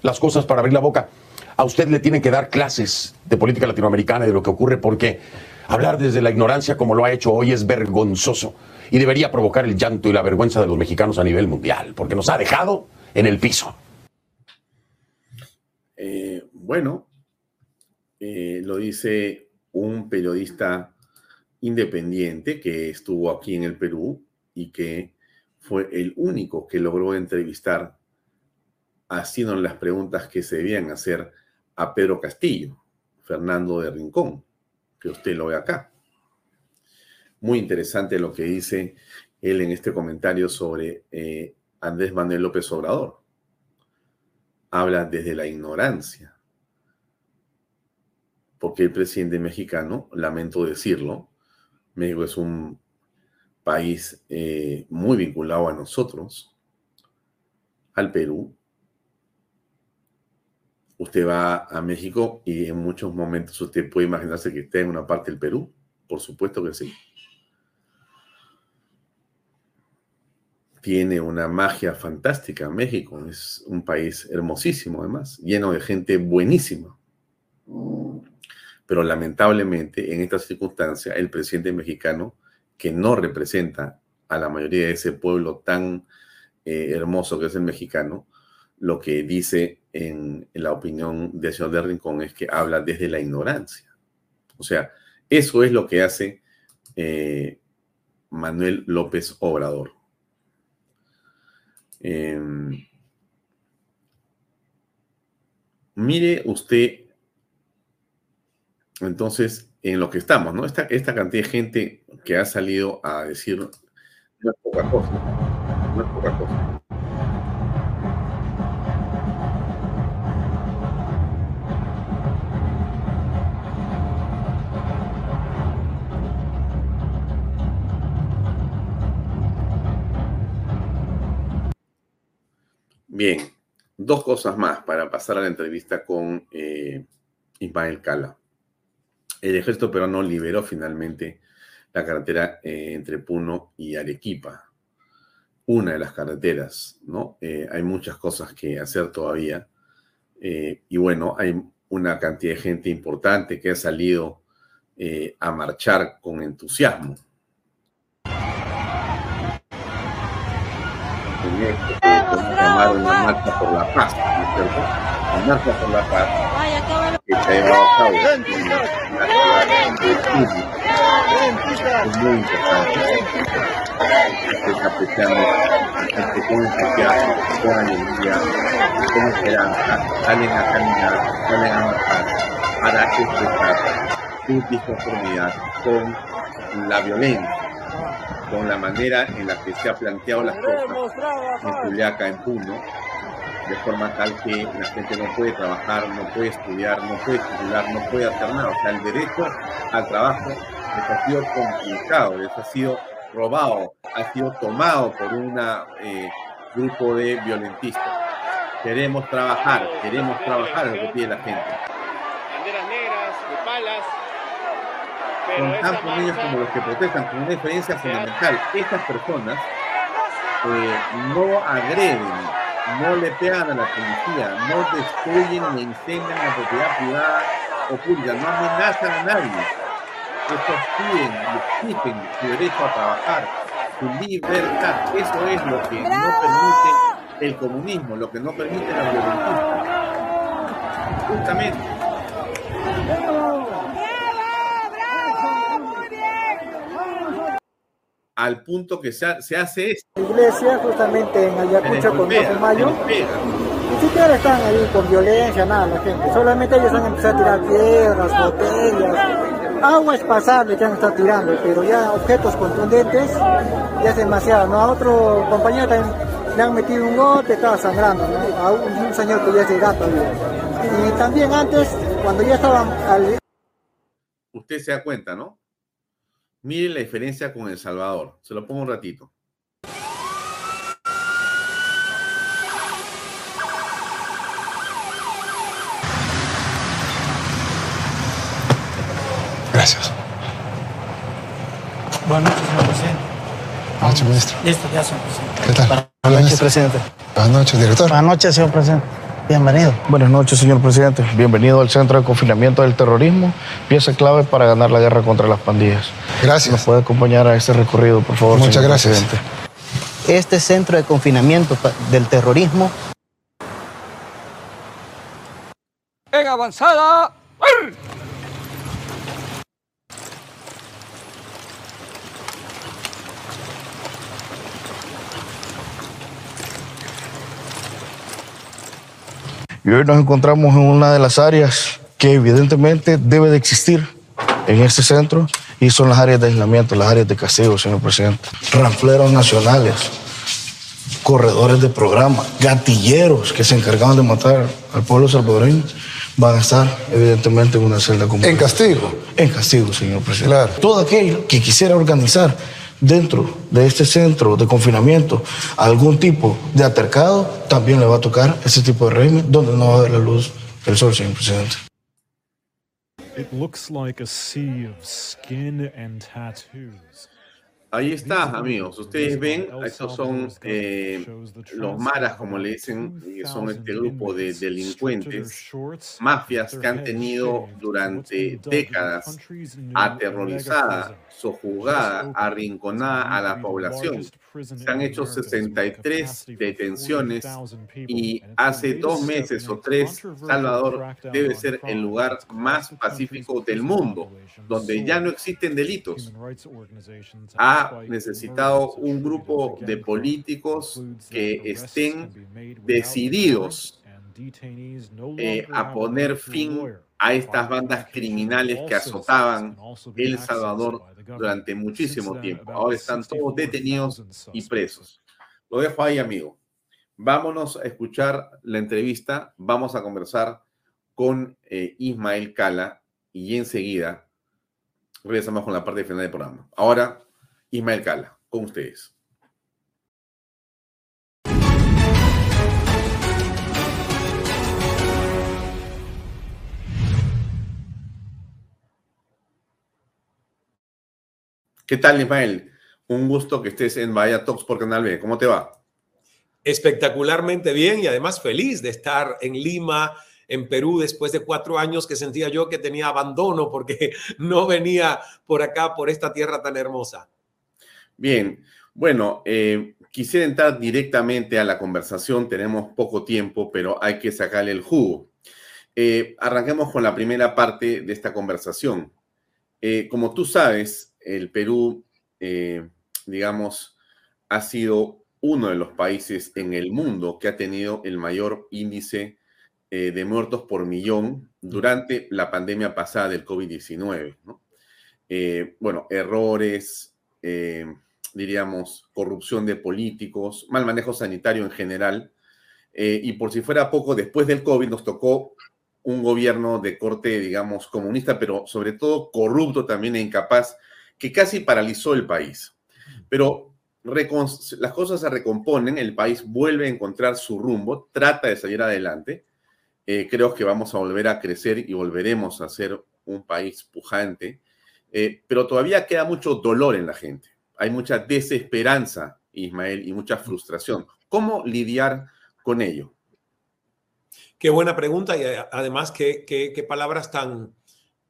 las cosas para abrir la boca. A usted le tienen que dar clases de política latinoamericana y de lo que ocurre porque hablar desde la ignorancia como lo ha hecho hoy es vergonzoso y debería provocar el llanto y la vergüenza de los mexicanos a nivel mundial porque nos ha dejado en el piso. Bueno, eh, lo dice un periodista independiente que estuvo aquí en el Perú y que fue el único que logró entrevistar haciendo las preguntas que se debían hacer a Pedro Castillo, Fernando de Rincón, que usted lo ve acá. Muy interesante lo que dice él en este comentario sobre eh, Andrés Manuel López Obrador habla desde la ignorancia. Porque el presidente mexicano, lamento decirlo, México es un país eh, muy vinculado a nosotros, al Perú. Usted va a México y en muchos momentos usted puede imaginarse que esté en una parte del Perú. Por supuesto que sí. tiene una magia fantástica. México es un país hermosísimo, además, lleno de gente buenísima. Pero lamentablemente, en esta circunstancia, el presidente mexicano, que no representa a la mayoría de ese pueblo tan eh, hermoso que es el mexicano, lo que dice en, la opinión del señor de Rincón es que habla desde la ignorancia. O sea, eso es lo que hace eh, Manuel López Obrador. Em, mire usted, entonces, en lo que estamos, ¿no? Esta, esta cantidad de gente que ha salido a decir, no es poca cosa, no es poca cosa. Bien, dos cosas más para pasar a la entrevista con eh, Ismael Cala. El ejército peruano liberó finalmente la carretera eh, entre Puno y Arequipa, una de las carreteras, ¿no? Eh, hay muchas cosas que hacer todavía. y bueno, hay una cantidad de gente importante que ha salido a marchar con entusiasmo llamar una marcha por la paz, ¿no es cierto? La marcha por la paz que es muy importante. Estoy apreciando gente con con alegría, con esperanza, salen a caminar, salen a marchar para expresar su disconformidad con la violencia con la manera en la que se ha planteado las cosas en Juliaca, en Puno, de forma tal que la gente no puede trabajar, no puede estudiar, no puede estudiar, no puede hacer nada. O sea, el derecho al trabajo les ha sido complicado, les ha sido robado, ha sido tomado por un eh, grupo de violentistas. Queremos trabajar, queremos trabajar, es lo que pide la gente. Banderas negras, de palas, con tantos niños como los que protestan, con una diferencia fundamental. Estas personas eh, no agreden, no le pegan a la policía, no destruyen ni incendian la propiedad privada o pública, no amenazan a nadie. Estos piden y exigen su derecho a trabajar, su libertad. Eso es lo que no permite el comunismo, lo que no permite la violencia. Justamente. Al punto que se, se hace esto. La iglesia, justamente en Ayacucho con 12 de mayo, ni siquiera están ahí con violencia, nada, la gente. Solamente ellos han empezado a tirar piedras, botellas, agua es pasable que han estado tirando, pero ya objetos contundentes ya es demasiado, ¿no? A otro compañero también le han metido un golpe, estaba sangrando, ¿no? A un, señor que ya es de edad todavía. Y también antes, cuando ya estaban al... Usted se da cuenta, ¿no? Miren la diferencia con El Salvador. Se lo pongo un ratito. Gracias. Buenas noches, señor presidente. Buenas noches, ministro. Listo, ya, señor presidente. ¿Qué tal? Buenas noches, presidente. Buenas noches, director. Buenas noches, señor presidente. Bienvenido. Buenas noches, señor presidente. Bienvenido al Centro de Confinamiento del Terrorismo, pieza clave para ganar la guerra contra las pandillas. Gracias. ¿Nos puede acompañar a este recorrido, por favor? Muchas gracias. Presidente? Este Centro de Confinamiento del Terrorismo. En avanzada. Y hoy nos encontramos en una de las áreas que evidentemente debe de existir en este centro y son las áreas de aislamiento, las áreas de castigo, señor presidente. Ranfleros nacionales, corredores de programa, gatilleros que se encargaban de matar al pueblo salvadoreño van a estar evidentemente en una celda común. ¿En castigo? En castigo, señor presidente. Claro. Todo aquel que quisiera organizar dentro de este centro de confinamiento algún tipo de atercado, también le va a tocar ese tipo de régimen donde no va a ver la luz del sol, señor presidente. It looks like a sea of skin and tattoos. Ahí está, amigos. Ustedes ven, estos son eh, los maras, como le dicen, que son este grupo de delincuentes, mafias que han tenido durante décadas aterrorizada, sojuzgada, arrinconada a la población. Se han hecho 63 detenciones y hace dos meses o tres, Salvador debe ser el lugar más pacífico del mundo, donde ya no existen delitos. Ha necesitado un grupo de políticos que estén decididos eh, a poner fin a estas bandas criminales que azotaban El Salvador durante muchísimo tiempo. Ahora están todos detenidos y presos. Lo dejo ahí, amigo. Vámonos a escuchar la entrevista. Vamos a conversar con eh, Ismael Cala y enseguida regresamos con la parte final del programa. Ahora, Ismael Cala, con ustedes. ¿Qué tal, Ismael? Un gusto que estés en Bahía Talks por Canal B. ¿Cómo te va? Espectacularmente bien y además feliz de estar en Lima, en Perú, después de cuatro años que sentía yo que tenía abandono porque [LAUGHS] no venía por acá, por esta tierra tan hermosa. Bien, bueno, eh, quisiera entrar directamente a la conversación. Tenemos poco tiempo, pero hay que sacarle el jugo. Eh, arranquemos con la primera parte de esta conversación. Eh, como tú sabes, el Perú, eh, digamos, ha sido uno de los países en el mundo que ha tenido el mayor índice eh, de muertos por millón durante la pandemia pasada del COVID-19. Eh, bueno, errores, diríamos, corrupción de políticos, mal manejo sanitario en general. y por si fuera poco, después del COVID nos tocó un gobierno de corte, digamos, comunista, pero sobre todo corrupto también e incapaz que casi paralizó el país. Pero las cosas se recomponen, el país vuelve a encontrar su rumbo, trata de salir adelante. Eh, creo que vamos a volver a crecer y volveremos a ser un país pujante, eh, pero todavía queda mucho dolor en la gente. Hay mucha desesperanza, Ismael, y mucha frustración. ¿Cómo lidiar con ello? Qué buena pregunta y además qué, qué palabras tan,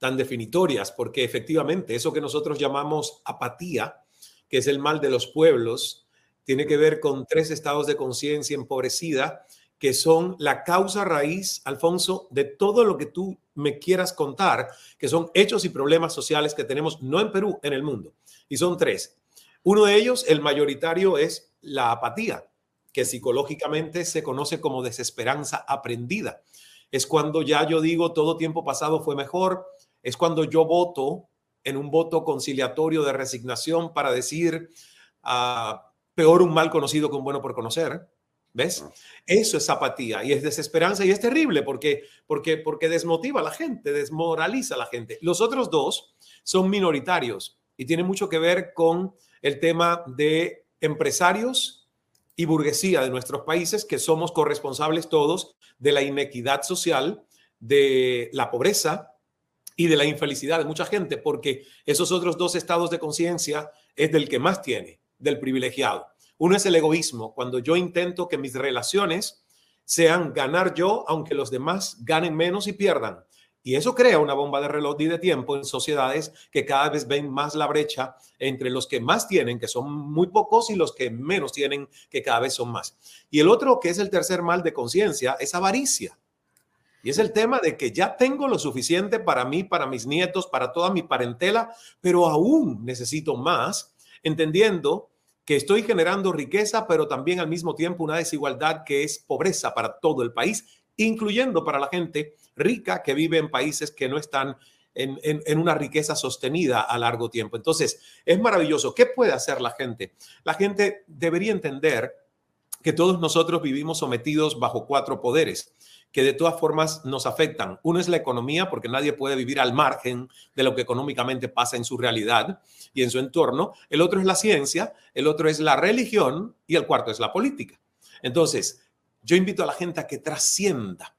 tan definitorias, porque efectivamente eso que nosotros llamamos apatía, que es el mal de los pueblos, tiene que ver con tres estados de conciencia empobrecida que son la causa raíz, Alfonso, de todo lo que tú me quieras contar, que son hechos y problemas sociales que tenemos no en Perú, en el mundo. Y son tres. Uno de ellos, el mayoritario, es la apatía, que psicológicamente se conoce como desesperanza aprendida. Es cuando ya yo digo todo tiempo pasado fue mejor, es cuando yo voto en un voto conciliatorio de resignación para decir ah, peor un mal conocido que un bueno por conocer. ¿Ves? Eso es apatía y es desesperanza y es terrible porque, porque, porque desmotiva a la gente, desmoraliza a la gente. Los otros dos son minoritarios y tienen mucho que ver con el tema de empresarios y burguesía de nuestros países, que somos corresponsables todos de la inequidad social, de la pobreza, y de la infelicidad de mucha gente, porque esos otros dos estados de conciencia es del que más tiene, del privilegiado. Uno es el egoísmo, cuando yo intento que mis relaciones sean ganar yo, aunque los demás ganen menos y pierdan. Y eso crea una bomba de reloj y de tiempo en sociedades que cada vez ven más la brecha entre los que más tienen, que son muy pocos, y los que menos tienen, que cada vez son más. Y el otro, que es el tercer mal de conciencia, es avaricia. Y es el tema de que ya tengo lo suficiente para mí, para mis nietos, para toda mi parentela, pero aún necesito más, entendiendo que estoy generando riqueza, pero también al mismo tiempo una desigualdad que es pobreza para todo el país, incluyendo para la gente rica que vive en países que no están en, en, una riqueza sostenida a largo tiempo. Entonces, es maravilloso. ¿Qué puede hacer la gente? La gente debería entender que todos nosotros vivimos sometidos bajo cuatro poderes que de todas formas nos afectan. Uno es la economía, porque nadie puede vivir al margen de lo que económicamente pasa en su realidad y en su entorno. El otro es la ciencia, el otro es la religión y el cuarto es la política. Entonces, yo invito a la gente a que trascienda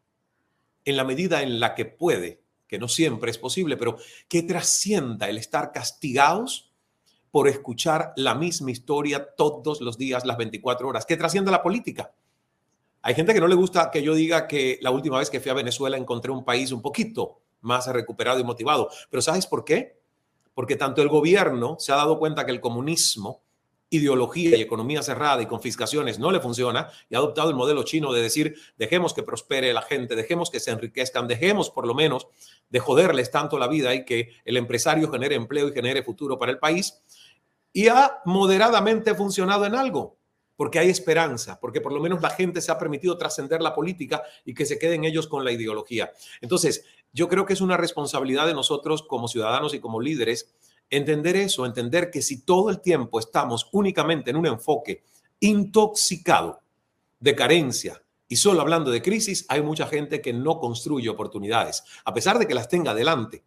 en la medida en la que puede, que no siempre es posible, pero que trascienda el estar castigados por escuchar la misma historia todos los días, las 24 horas, que trasciende la política. Hay gente que no le gusta que yo diga que la última vez que fui a Venezuela encontré un país un poquito más recuperado y motivado. Pero ¿sabes por qué? Porque tanto el gobierno se ha dado cuenta que el comunismo, ideología y economía cerrada y confiscaciones no le funciona y ha adoptado el modelo chino de decir, dejemos que prospere la gente, dejemos que se enriquezcan, dejemos por lo menos de joderles tanto la vida y que el empresario genere empleo y genere futuro para el país. Y ha moderadamente funcionado en algo porque hay esperanza, porque por lo menos la gente se ha permitido trascender la política y que se queden ellos con la ideología. Entonces, yo creo que es una responsabilidad de nosotros como ciudadanos y como líderes entender eso, entender que si todo el tiempo estamos únicamente en un enfoque intoxicado de carencia y solo hablando de crisis, hay mucha gente que no construye oportunidades, a pesar de que las tenga delante.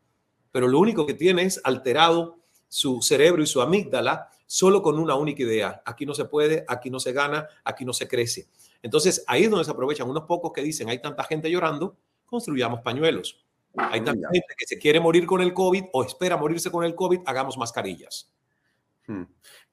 Pero lo único que tiene es alterado su cerebro y su amígdala solo con una única idea. Aquí no se puede, aquí no se gana, aquí no se crece. Entonces ahí es donde se aprovechan unos pocos que dicen, hay tanta gente llorando, construyamos pañuelos. Hay tanta gente que se quiere morir con el COVID o espera morirse con el COVID, hagamos mascarillas. Hmm.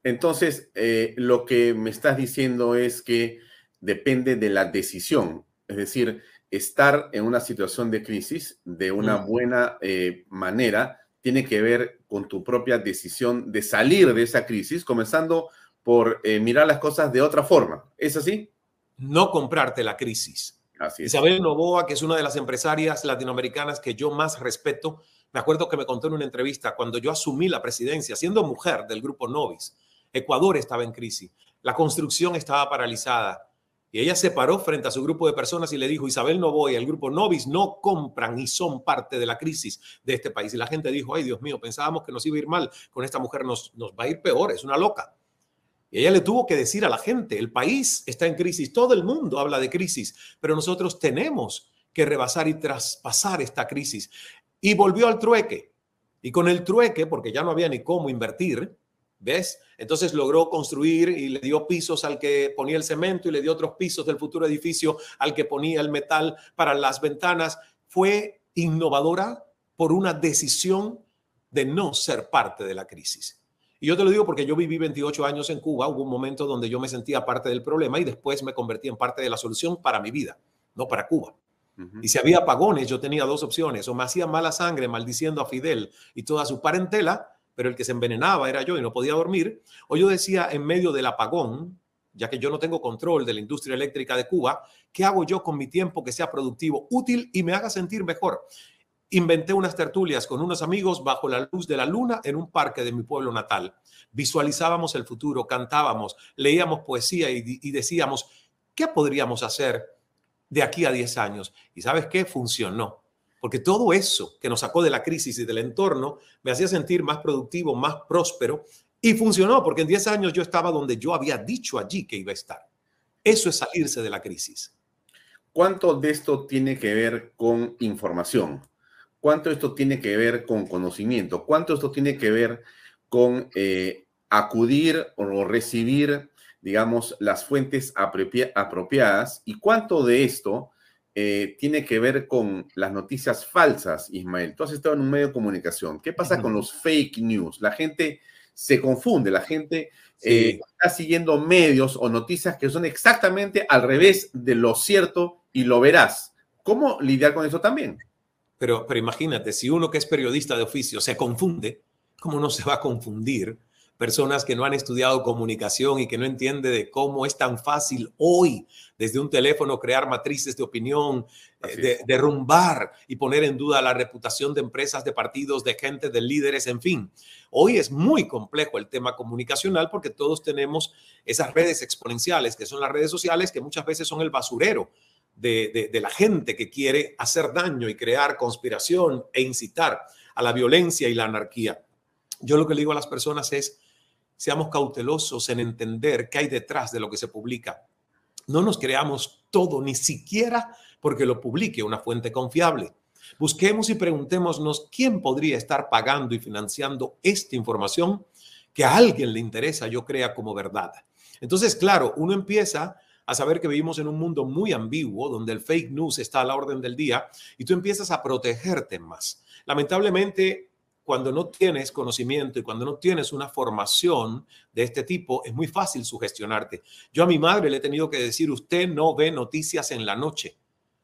Entonces, eh, lo que me estás diciendo es que depende de la decisión, es decir, estar en una situación de crisis de una mm. buena eh, manera tiene que ver con tu propia decisión de salir de esa crisis, comenzando por eh, mirar las cosas de otra forma. ¿Es así? No comprarte la crisis. Así es. Isabel Novoa, que es una de las empresarias latinoamericanas que yo más respeto, me acuerdo que me contó en una entrevista cuando yo asumí la presidencia, siendo mujer del grupo Novis, Ecuador estaba en crisis, la construcción estaba paralizada, y ella se paró frente a su grupo de personas y le dijo, Isabel Novoa y el grupo Novis no compran y son parte de la crisis de este país. Y la gente dijo, ay Dios mío, pensábamos que nos iba a ir mal, con esta mujer nos, nos va a ir peor, es una loca. Y ella le tuvo que decir a la gente, el país está en crisis, todo el mundo habla de crisis, pero nosotros tenemos que rebasar y traspasar esta crisis. Y volvió al trueque. Y con el trueque, porque ya no había ni cómo invertir, ¿Ves? Entonces logró construir y le dio pisos al que ponía el cemento y le dio otros pisos del futuro edificio al que ponía el metal para las ventanas. Fue innovadora por una decisión de no ser parte de la crisis. Y yo te lo digo porque yo viví 28 años en Cuba, hubo un momento donde yo me sentía parte del problema y después me convertí en parte de la solución para mi vida, no para Cuba. Y si había apagones, yo tenía dos opciones, o me hacía mala sangre maldiciendo a Fidel y toda su parentela, pero el que se envenenaba era yo y no podía dormir, o yo decía en medio del apagón, ya que yo no tengo control de la industria eléctrica de Cuba, ¿qué hago yo con mi tiempo que sea productivo, útil y me haga sentir mejor? Inventé unas tertulias con unos amigos bajo la luz de la luna en un parque de mi pueblo natal. Visualizábamos el futuro, cantábamos, leíamos poesía y, y decíamos, ¿qué podríamos hacer de aquí a 10 años? Y sabes qué? Funcionó porque todo eso que nos sacó de la crisis y del entorno me hacía sentir más productivo, más próspero y funcionó porque en 10 años yo estaba donde yo había dicho allí que iba a estar. Eso es salirse de la crisis. ¿Cuánto de esto tiene que ver con información? ¿Cuánto esto tiene que ver con conocimiento? ¿Cuánto esto tiene que ver con eh, acudir o recibir, digamos, las fuentes apropiadas? ¿Y cuánto de esto eh, tiene que ver con las noticias falsas, Ismael. Tú has estado en un medio de comunicación. ¿Qué pasa con los fake news? La gente se confunde, la gente eh, está siguiendo medios o noticias que son exactamente al revés de lo cierto y lo verás. ¿Cómo lidiar con eso también? Pero, pero imagínate, si uno que es periodista de oficio se confunde, ¿cómo no se va a confundir personas que no han estudiado comunicación y que no entienden de cómo es tan fácil hoy desde un teléfono crear matrices de opinión, eh, derrumbar y poner en duda la reputación de empresas, de partidos, de gente, de líderes, en fin. Hoy es muy complejo el tema comunicacional porque todos tenemos esas redes exponenciales que son las redes sociales que muchas veces son el basurero de, de la gente que quiere hacer daño y crear conspiración e incitar a la violencia y la anarquía. Yo lo que le digo a las personas es, seamos cautelosos en entender qué hay detrás de lo que se publica. No nos creamos todo, ni siquiera porque lo publique una fuente confiable. Busquemos y preguntémonos quién podría estar pagando y financiando esta información que a alguien le interesa, yo crea como verdad. Entonces, claro, uno empieza a saber que vivimos en un mundo muy ambiguo, donde el fake news está a la orden del día, y tú empiezas a protegerte más. Lamentablemente, cuando no tienes conocimiento y cuando no tienes una formación de este tipo, es muy fácil sugestionarte. Yo a mi madre le he tenido que decir, usted no ve noticias en la noche.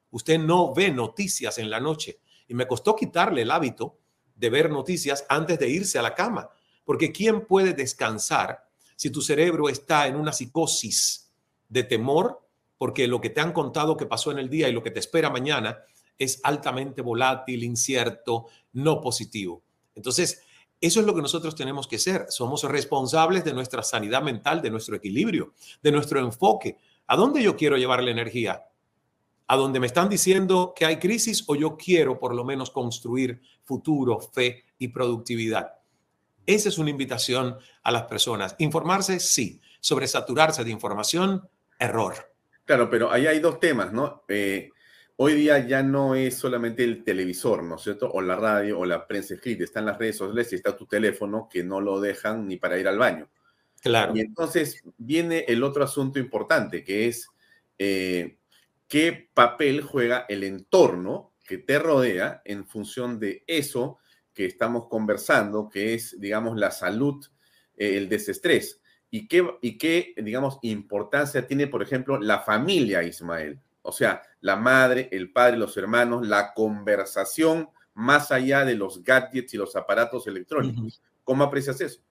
Usted no ve noticias en la noche. Y me costó quitarle el hábito de ver noticias antes de irse a la cama. Porque ¿quién puede descansar si tu cerebro está en una psicosis de temor? Porque lo que te han contado que pasó en el día y lo que te espera mañana es altamente volátil, incierto, no positivo. Entonces, eso es lo que nosotros tenemos que ser. Somos responsables de nuestra sanidad mental, de nuestro equilibrio, de nuestro enfoque. ¿A dónde yo quiero llevar la energía? ¿A dónde me están diciendo que hay crisis o yo quiero por lo menos construir futuro, fe y productividad? Esa es una invitación a las personas. Informarse, sí. Sobresaturarse de información, error. Claro, pero ahí hay dos temas, ¿no? Eh, hoy día ya no es solamente el televisor, ¿no es cierto? O la radio o la prensa escrita, están las redes sociales y está tu teléfono que no lo dejan ni para ir al baño. Claro. Y entonces viene el otro asunto importante, que es eh, qué papel juega el entorno que te rodea en función de eso que estamos conversando, que es, digamos, la salud, eh, el desestrés. ¿Y qué, ¿Y qué, digamos, importancia tiene, por ejemplo, la familia, Ismael? O sea, la madre, el padre, los hermanos, la conversación más allá de los gadgets y los aparatos electrónicos. ¿Cómo aprecias eso?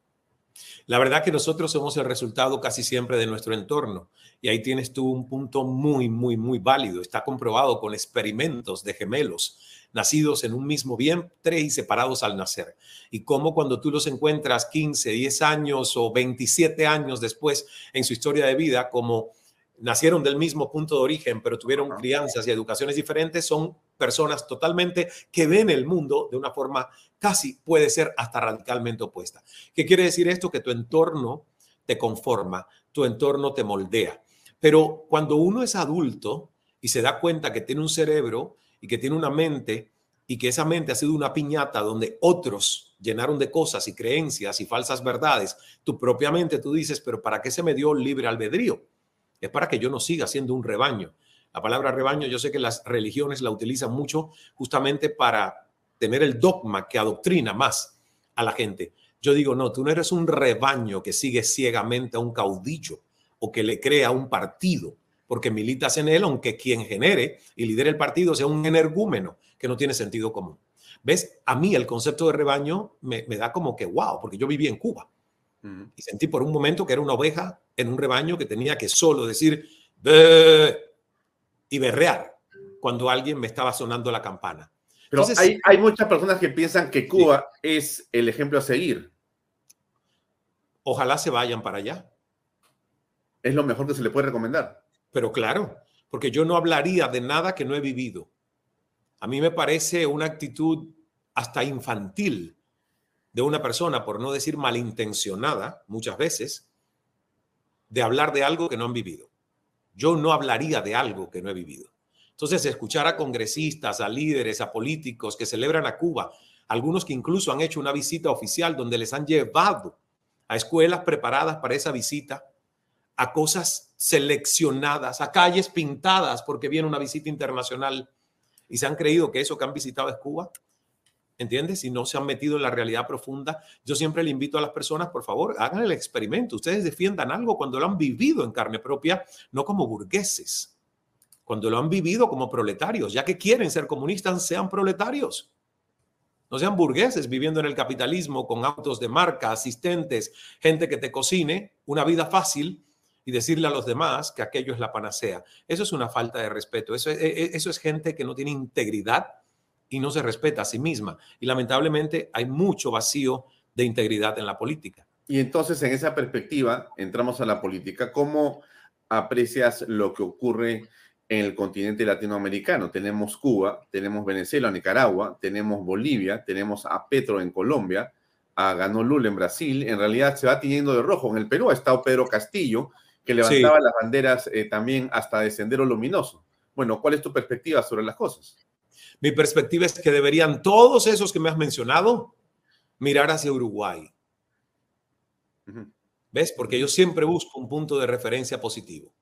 La verdad que nosotros somos el resultado casi siempre de nuestro entorno. Y ahí tienes tú un punto muy, muy, muy válido. Está comprobado con experimentos de gemelos nacidos en un mismo vientre y separados al nacer. Y cómo cuando tú los encuentras 15, 10 años o 27 años después en su historia de vida, como nacieron del mismo punto de origen, pero tuvieron crianzas y educaciones diferentes, son personas totalmente que ven el mundo de una forma casi puede ser hasta radicalmente opuesta. ¿Qué quiere decir esto? Que tu entorno te conforma, tu entorno te moldea. Pero cuando uno es adulto y se da cuenta que tiene un cerebro y que tiene una mente y que esa mente ha sido una piñata donde otros llenaron de cosas y creencias y falsas verdades, tu propia mente tú dices, pero ¿para qué se me dio libre albedrío? Es para que yo no siga siendo un rebaño. La palabra rebaño yo sé que las religiones la utilizan mucho justamente para tener el dogma que adoctrina más a la gente. Yo digo, no, tú no eres un rebaño que sigue ciegamente a un caudillo o que le crea un partido, porque militas en él, aunque quien genere y lidere el partido sea un energúmeno que no tiene sentido común. ¿Ves? A mí el concepto de rebaño me, da como que, wow, porque yo viví en Cuba y sentí por un momento que era una oveja en un rebaño que tenía que solo decir y berrear cuando alguien me estaba sonando la campana. Pero hay, hay, muchas personas que piensan que Cuba es el ejemplo a seguir. Ojalá se vayan para allá. Es lo mejor que se le puede recomendar. Pero claro, porque yo no hablaría de nada que no he vivido. A mí me parece una actitud hasta infantil de una persona, por no decir malintencionada muchas veces, de hablar de algo que no han vivido. Yo no hablaría de algo que no he vivido. Entonces, escuchar a congresistas, a líderes, a políticos que celebran a Cuba, algunos que incluso han hecho una visita oficial donde les han llevado a escuelas preparadas para esa visita, a cosas seleccionadas, a calles pintadas porque viene una visita internacional y se han creído que eso que han visitado es Cuba. ¿Entiendes? Si no se han metido en la realidad profunda, yo siempre le invito a las personas, por favor, hagan el experimento. Ustedes defiendan algo cuando lo han vivido en carne propia, no como burgueses, cuando lo han vivido como proletarios, ya que quieren ser comunistas, sean proletarios. No sean burgueses viviendo en el capitalismo con autos de marca, asistentes, gente que te cocine, una vida fácil y decirle a los demás que aquello es la panacea. Eso es una falta de respeto. Eso es, e, e, eso es gente que no tiene integridad, y no se respeta a sí misma. Y lamentablemente hay mucho vacío de integridad en la política. Y entonces, en esa perspectiva, entramos a la política. ¿Cómo aprecias lo que ocurre en el continente latinoamericano? Tenemos Cuba, tenemos Venezuela, Nicaragua, tenemos Bolivia, tenemos a Petro en Colombia, a Ganó Lula en Brasil. En realidad se va teniendo de rojo. En el Perú ha estado Pedro Castillo, que levantaba las banderas eh, también hasta de Sendero Luminoso. Bueno, ¿cuál es tu perspectiva sobre las cosas? Mi perspectiva es que deberían todos esos que me has mencionado mirar hacia Uruguay. ¿Ves? Porque yo siempre busco un punto de referencia positivo.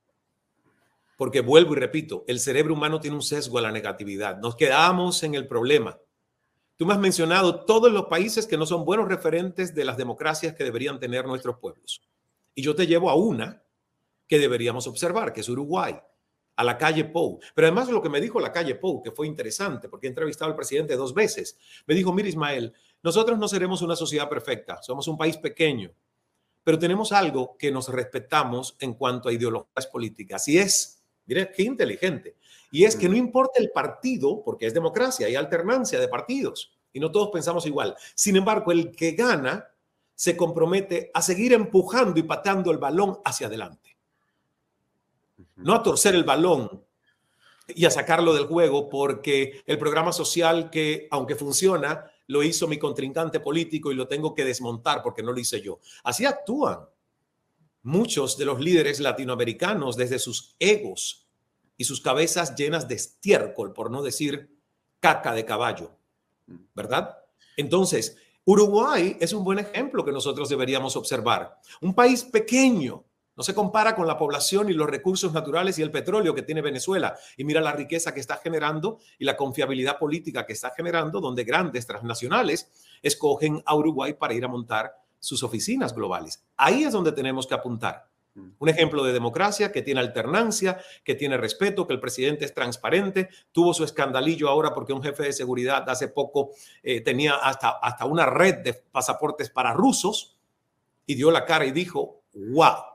Porque vuelvo y repito, el cerebro humano tiene un sesgo a la negatividad. Nos quedamos en el problema. Tú me has mencionado todos los países que no son buenos referentes de las democracias que deberían tener nuestros pueblos. Y yo te llevo a una que deberíamos observar, que es Uruguay, a la calle Pou. Pero además lo que me dijo la calle Pou, que fue interesante, porque he entrevistado al presidente dos veces, me dijo, mira Ismael, nosotros no seremos una sociedad perfecta, somos un país pequeño, pero tenemos algo que nos respetamos en cuanto a ideologías políticas. Y es, mire, qué inteligente. Y es que no importa el partido, porque es democracia, hay alternancia de partidos y no todos pensamos igual. Sin embargo, el que gana se compromete a seguir empujando y pateando el balón hacia adelante. No a torcer el balón y a sacarlo del juego porque el programa social que, aunque funciona, lo hizo mi contrincante político y lo tengo que desmontar porque no lo hice yo. Así actúan muchos de los líderes latinoamericanos desde sus egos y sus cabezas llenas de estiércol, por no decir caca de caballo, ¿verdad? Entonces, Uruguay es un buen ejemplo que nosotros deberíamos observar. Un país pequeño, no se compara con la población y los recursos naturales y el petróleo que tiene Venezuela. Y mira la riqueza que está generando y la confiabilidad política que está generando, donde grandes transnacionales escogen a Uruguay para ir a montar sus oficinas globales. Ahí es donde tenemos que apuntar. Mm. Un ejemplo de democracia que tiene alternancia, que tiene respeto, que el presidente es transparente. Tuvo su escandalillo ahora porque un jefe de seguridad hace poco eh, tenía hasta, hasta una red de pasaportes para rusos y dio la cara y dijo, wow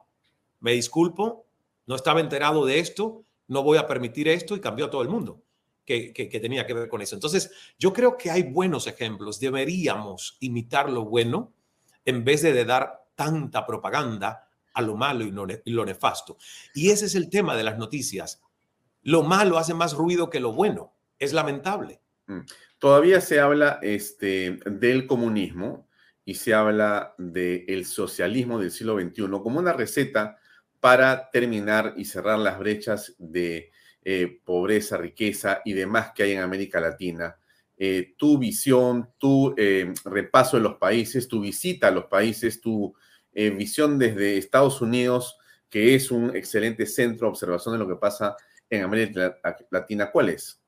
me disculpo, no estaba enterado de esto, no voy a permitir esto y cambió a todo el mundo que, tenía que ver con eso. Entonces, yo creo que hay buenos ejemplos, deberíamos imitar lo bueno en vez de, dar tanta propaganda a lo malo y, y lo nefasto. Y ese es el tema de las noticias. Lo malo hace más ruido que lo bueno. Es lamentable. Mm. Todavía se habla este, del comunismo y se habla del socialismo del siglo XXI como una receta para terminar y cerrar las brechas de eh, pobreza, riqueza y demás que hay en América Latina. Eh, tu visión, tu eh, repaso de los países, tu visita a los países, tu visión desde Estados Unidos, que es un excelente centro de observación de lo que pasa en América Latina, ¿cuál es?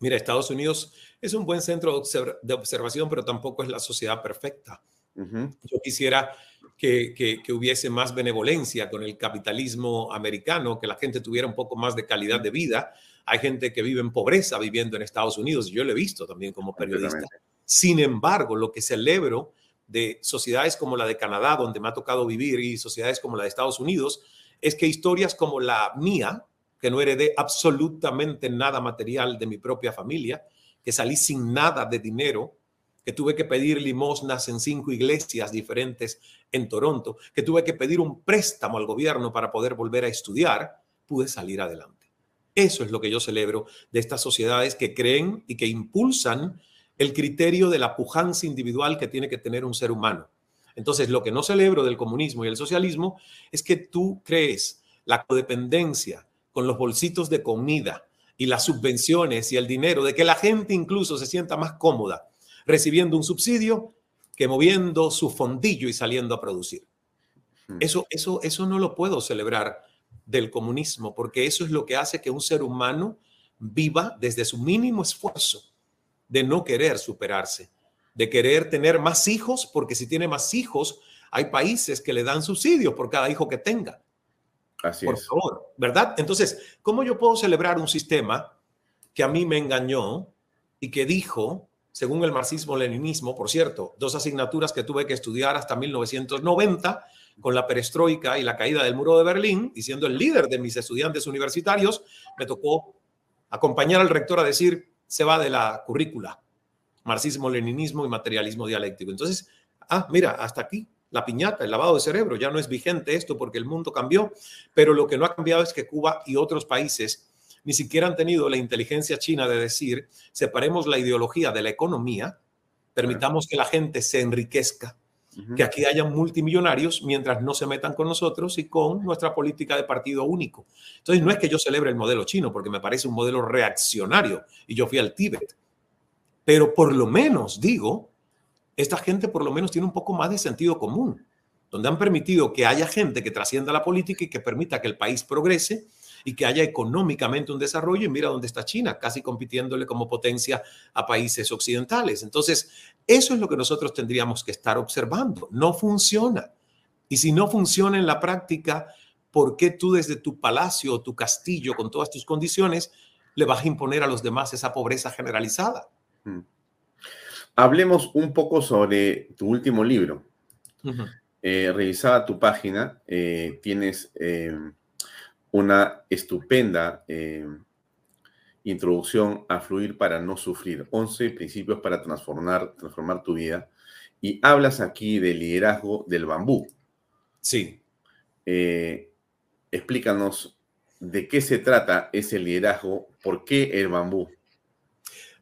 Mira, Estados Unidos es un buen centro de observación, pero tampoco es la sociedad perfecta. Yo quisiera que, hubiese más benevolencia con el capitalismo americano, que la gente tuviera un poco más de calidad de vida. Hay gente que vive en pobreza viviendo en Estados Unidos, yo lo he visto también como periodista. Sin embargo, lo que celebro de sociedades como la de Canadá, donde me ha tocado vivir, y sociedades como la de Estados Unidos, es que historias como la mía, que no heredé absolutamente nada material de mi propia familia, que salí sin nada de dinero, que tuve que pedir limosnas en cinco iglesias diferentes en Toronto, que tuve que pedir un préstamo al gobierno para poder volver a estudiar, pude salir adelante. Eso es lo que yo celebro de estas sociedades que creen y que impulsan el criterio de la pujanza individual que tiene que tener un ser humano. Entonces, lo que no celebro del comunismo y el socialismo es que tú crees la codependencia con los bolsitos de comida y las subvenciones y el dinero, de que la gente incluso se sienta más cómoda recibiendo un subsidio que moviendo su fondillo y saliendo a producir. Hmm. Eso, eso, eso no lo puedo celebrar del comunismo, porque eso es lo que hace que un ser humano viva desde su mínimo esfuerzo de no querer superarse, de querer tener más hijos, porque si tiene más hijos, hay países que le dan subsidios por cada hijo que tenga. Así por favor, ¿verdad? Entonces, ¿cómo yo puedo celebrar un sistema que a mí me engañó y que dijo según el marxismo-leninismo, por cierto, dos asignaturas que tuve que estudiar hasta 1990 con la perestroika y la caída del muro de Berlín, y siendo el líder de mis estudiantes universitarios, me tocó acompañar al rector a decir, se va de la currícula, marxismo, leninismo y materialismo dialéctico. Entonces, ah, mira, hasta aquí, la piñata, el lavado de cerebro, ya no es vigente esto porque el mundo cambió, pero lo que no ha cambiado es que Cuba y otros países ni siquiera han tenido la inteligencia china de decir, separemos la ideología de la economía, permitamos que la gente se enriquezca, que aquí haya multimillonarios mientras no se metan con nosotros y con nuestra política de partido único. Entonces, no es que yo celebre el modelo chino, porque me parece un modelo reaccionario y yo fui al Tíbet, pero por lo menos digo, esta gente por lo menos tiene un poco más de sentido común, donde han permitido que haya gente que trascienda la política y que permita que el país progrese y que haya económicamente un desarrollo. Y mira dónde está China, casi compitiéndole como potencia a países occidentales. Entonces, eso es lo que nosotros tendríamos que estar observando. No funciona. Y si no funciona en la práctica, ¿por qué tú desde tu palacio o tu castillo, con todas tus condiciones, le vas a imponer a los demás esa pobreza generalizada? Mm. Hablemos un poco sobre tu último libro. Eh, revisaba tu página, eh, tienes eh, una estupenda introducción a fluir para no sufrir, 11 principios para transformar, transformar tu vida, y hablas aquí del liderazgo del bambú. Sí. explícanos de qué se trata ese liderazgo, por qué el bambú.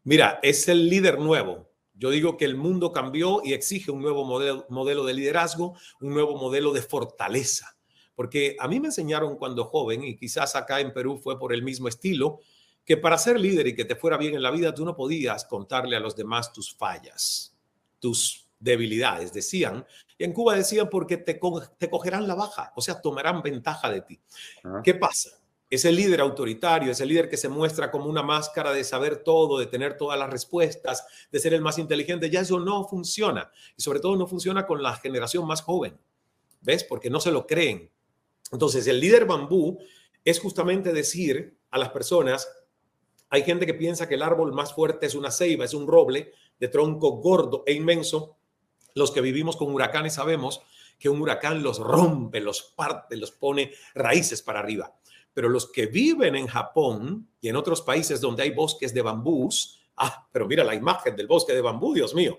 Mira, es el líder nuevo, yo digo que el mundo cambió y exige un nuevo modelo, modelo de liderazgo, un nuevo modelo de fortaleza. Porque a mí me enseñaron cuando joven, y quizás acá en Perú fue por el mismo estilo, que para ser líder y que te fuera bien en la vida, tú no podías contarle a los demás tus fallas, tus debilidades, decían. Y en Cuba decían porque te, te cogerán la baja, o sea, tomarán ventaja de ti. ¿Qué pasa? ese líder autoritario, ese líder que se muestra como una máscara de saber todo, de tener todas las respuestas, de ser el más inteligente, ya eso no funciona. Y sobre todo no funciona con la generación más joven. ¿Ves? Porque no se lo creen. Entonces, el líder bambú es justamente decir a las personas, hay gente que piensa que el árbol más fuerte es una ceiba, es un roble de tronco gordo e inmenso. Los que vivimos con huracanes sabemos que un huracán los rompe, los parte, los pone raíces para arriba pero los que viven en Japón y en otros países donde hay bosques de bambús, ah, pero mira la imagen del bosque de bambú, Dios mío,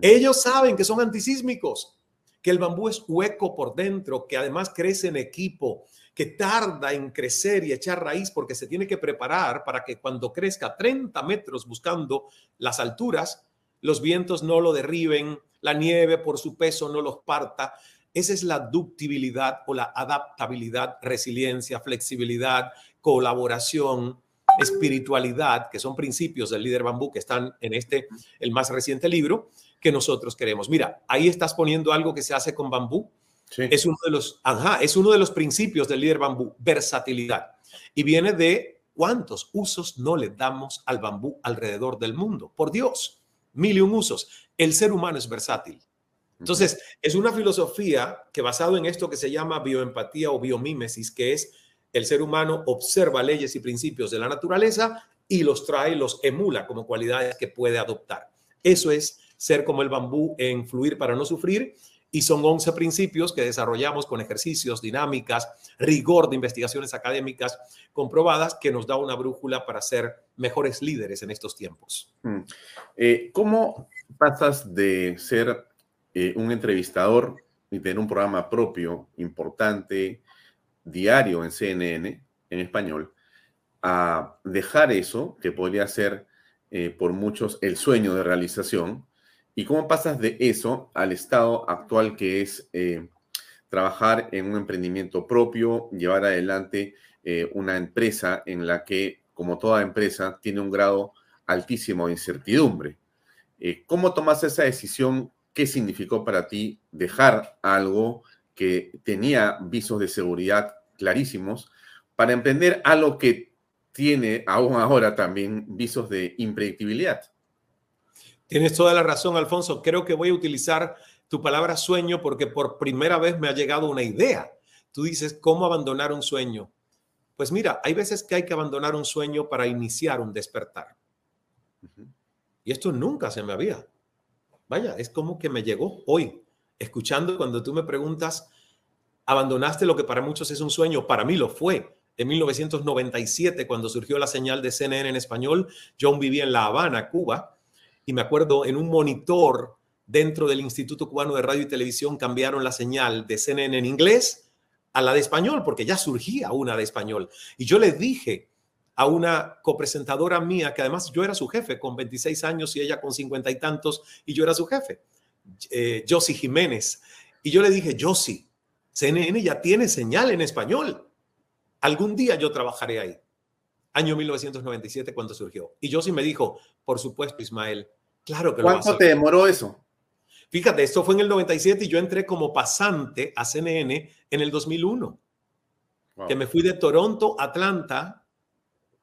ellos saben que son antisísmicos, que el bambú es hueco por dentro, que además crece en equipo, que tarda en crecer y echar raíz porque se tiene que preparar para que cuando crezca 30 metros buscando las alturas, los vientos no lo derriben, la nieve por su peso no los parta. Esa es la ductibilidad o la adaptabilidad, resiliencia, flexibilidad, colaboración, espiritualidad, que son principios del líder bambú que están en este, el más reciente libro, que nosotros queremos. Mira, ahí estás poniendo algo que se hace con bambú. Es uno de los, ajá, es uno de los principios del líder bambú, versatilidad. Y viene de cuántos usos no le damos al bambú alrededor del mundo. Por Dios, mil y un usos. El ser humano es versátil. Entonces, es una filosofía que basado en esto que se llama bioempatía o biomímesis, que es el ser humano observa leyes y principios de la naturaleza y los trae, los emula como cualidades que puede adoptar. Eso es ser como el bambú en fluir para no sufrir y son 11 principios que desarrollamos con ejercicios, dinámicas, rigor de investigaciones académicas comprobadas que nos da una brújula para ser mejores líderes en estos tiempos. Mm. Eh, ¿Cómo pasas de ser eh, un entrevistador y tener un programa propio, importante, diario en CNN, en español, a dejar eso, que podría ser eh, por muchos el sueño de realización, y cómo pasas de eso al estado actual que es eh, trabajar en un emprendimiento propio, llevar adelante una empresa en la que, como toda empresa, tiene un grado altísimo de incertidumbre. ¿Cómo tomas esa decisión qué significó para ti dejar algo que tenía visos de seguridad clarísimos para emprender algo que tiene aún ahora también visos de impredictibilidad. Tienes toda la razón, Alfonso. Creo que voy a utilizar tu palabra sueño porque por primera vez me ha llegado una idea. Tú dices, ¿cómo abandonar un sueño? Pues mira, hay veces que hay que abandonar un sueño para iniciar un despertar. Y esto nunca se me había Vaya, es como que me llegó hoy, escuchando cuando tú me preguntas, abandonaste lo que para muchos es un sueño, para mí lo fue. En 1997, cuando surgió la señal de CNN en español, yo vivía en La Habana, Cuba, y me acuerdo en un monitor dentro del Instituto Cubano de Radio y Televisión cambiaron la señal de CNN en inglés a la de español, porque ya surgía una de español. Y yo le dije a una copresentadora mía, que además yo era su jefe con 26 años y ella con 50 y tantos, y yo era su jefe, eh, Jiménez. Y yo le dije, Josie, CNN ya tiene señal en español. Algún día yo trabajaré ahí. Año 1997 cuando surgió. Y Josie me dijo, por supuesto, Ismael, claro que lo ¿Cuánto te demoró eso? Fíjate, esto fue en el 97 y yo entré como pasante a CNN en el 2001. que me fui de Toronto a Atlanta,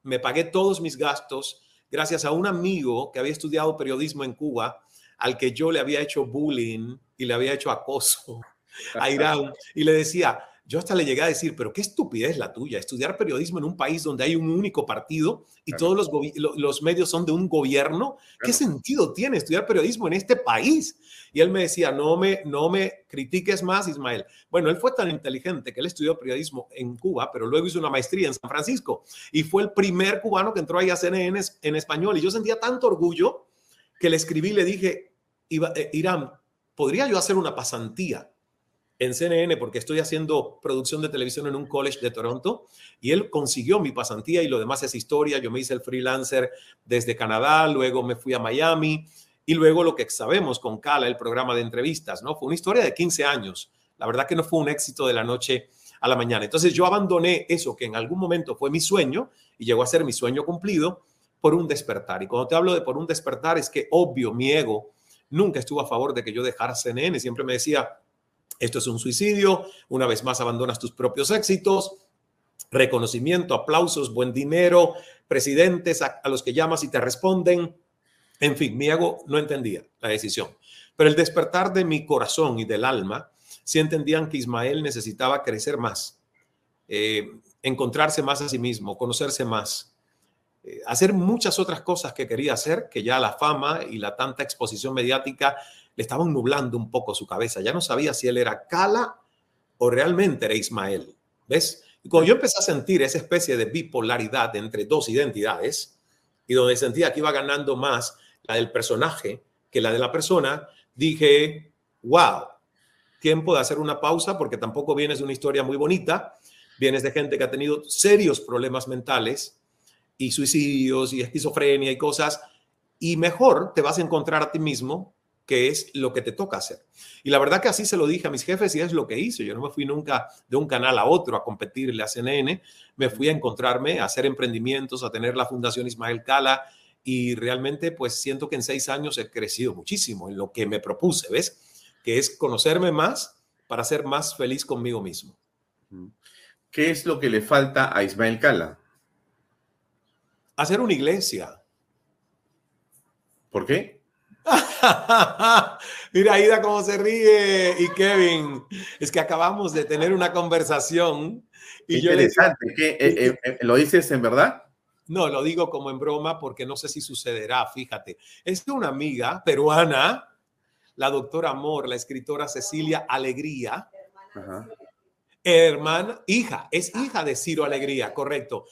me pagué todos mis gastos gracias a un amigo que había estudiado periodismo en Cuba, al que yo le había hecho bullying y le había hecho acoso a Irán, y le decía, yo hasta le llegué a decir, pero qué estupidez la tuya, estudiar periodismo en un país donde hay un único partido y todos los, los, medios son de un gobierno. ¿Qué sentido tiene estudiar periodismo en este país? Y él me decía, no me, no me critiques más, Ismael. Bueno, él fue tan inteligente que él estudió periodismo en Cuba, pero luego hizo una maestría en San Francisco y fue el primer cubano que entró ahí a CNN en español. Y yo sentía tanto orgullo que le escribí y le dije, eh, Irán, ¿podría yo hacer una pasantía? En CNN porque estoy haciendo producción de televisión en un college de Toronto y él consiguió mi pasantía y lo demás es historia. Yo me hice el freelancer desde Canadá, luego me fui a Miami y luego lo que sabemos con Cala, el programa de entrevistas, ¿no? Fue una historia de 15 años. La verdad que no fue un éxito de la noche a la mañana. Entonces yo abandoné eso que en algún momento fue mi sueño y llegó a ser mi sueño cumplido por un despertar. Y cuando te hablo de por un despertar es que obvio mi ego nunca estuvo a favor de que yo dejara CNN, siempre me decía, esto es un suicidio, una vez más abandonas tus propios éxitos, reconocimiento, aplausos, buen dinero, presidentes a, los que llamas y te responden. En fin, mi ego no entendía la decisión. Pero el despertar de mi corazón y del alma, sí entendían que Ismael necesitaba crecer más, eh, encontrarse más a sí mismo, conocerse más, eh, hacer muchas otras cosas que quería hacer, que ya la fama y la tanta exposición mediática le estaban nublando un poco su cabeza. Ya no sabía si él era Kala o realmente era Ismael. ¿Ves? Y cuando yo empecé a sentir esa especie de bipolaridad entre dos identidades, y donde sentía que iba ganando más la del personaje que la de la persona, dije, wow, tiempo de hacer una pausa porque tampoco vienes de una historia muy bonita, vienes de gente que ha tenido serios problemas mentales y suicidios y esquizofrenia y cosas, y mejor te vas a encontrar a ti mismo que es lo que te toca hacer. Y la verdad que así se lo dije a mis jefes y es lo que hice. Yo no me fui nunca de un canal a otro a competirle a CNN, me fui a encontrarme, a hacer emprendimientos, a tener la Fundación Ismael Cala y realmente pues siento que en seis años he crecido muchísimo en lo que me propuse, ¿ves? Que es conocerme más para ser más feliz conmigo mismo. ¿Qué es lo que le falta a Ismael Cala? Hacer una iglesia. ¿Por qué? [LAUGHS] Mira, Aida, cómo se ríe. Y Kevin, es que acabamos de tener una conversación. Y interesante. ¿Qué, eh, eh, eh, ¿Lo dices en verdad? No, lo digo como en broma porque no sé si sucederá. Fíjate, es una amiga peruana, la doctora Amor, la escritora Cecilia Alegría. Hermana, hija, es hija de Ciro Alegría, correcto.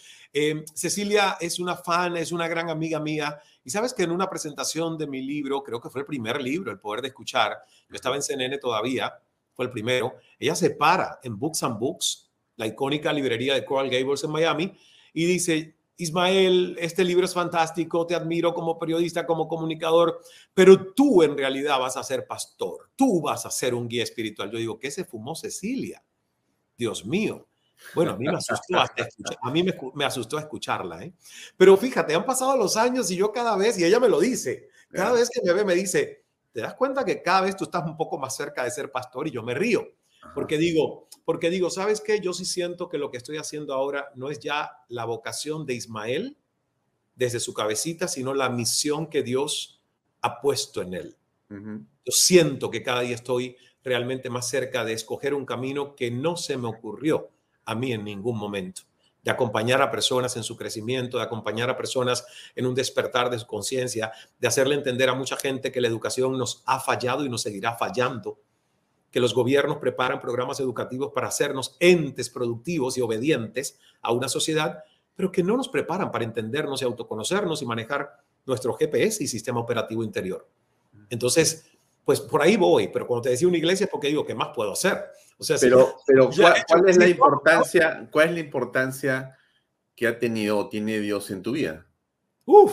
Cecilia es una fan, es una gran amiga mía y sabes que en una presentación de mi libro, creo que fue el primer libro, El Poder de Escuchar, yo estaba en CNN todavía, fue el primero, ella se para en Books and Books, la icónica librería de Coral Gables en Miami, y dice, Ismael, este libro es fantástico, te admiro como periodista, como comunicador, pero tú en realidad vas a ser pastor, tú vas a ser un guía espiritual. Yo digo, ¿qué se fumó Cecilia? Dios mío. Bueno, a mí me asustó, a mí me, asustó escucharla, ¿eh? Pero fíjate, han pasado los años y yo cada vez, y ella me lo dice, cada vez que me ve me dice, ¿te das cuenta que cada vez tú estás un poco más cerca de ser pastor? Y yo me río, porque digo, porque digo, ¿sabes qué? Yo sí siento que lo que estoy haciendo ahora no es ya la vocación de Ismael desde su cabecita, sino la misión que Dios ha puesto en él. Yo siento que cada día estoy realmente más cerca de escoger un camino que no se me ocurrió a mí en ningún momento, de acompañar a personas en su crecimiento, de acompañar a personas en un despertar de su conciencia, de hacerle entender a mucha gente que la educación nos ha fallado y nos seguirá fallando, que los gobiernos preparan programas educativos para hacernos entes productivos y obedientes a una sociedad, pero que no nos preparan para entendernos y autoconocernos y manejar nuestro GPS y sistema operativo interior. Entonces, pues por ahí voy, pero cuando te decía una iglesia es porque digo, ¿qué más puedo hacer? O sea, pero, pero ¿cuál, es la importancia, cuál es la importancia que ha tenido o tiene Dios en tu vida? Uf,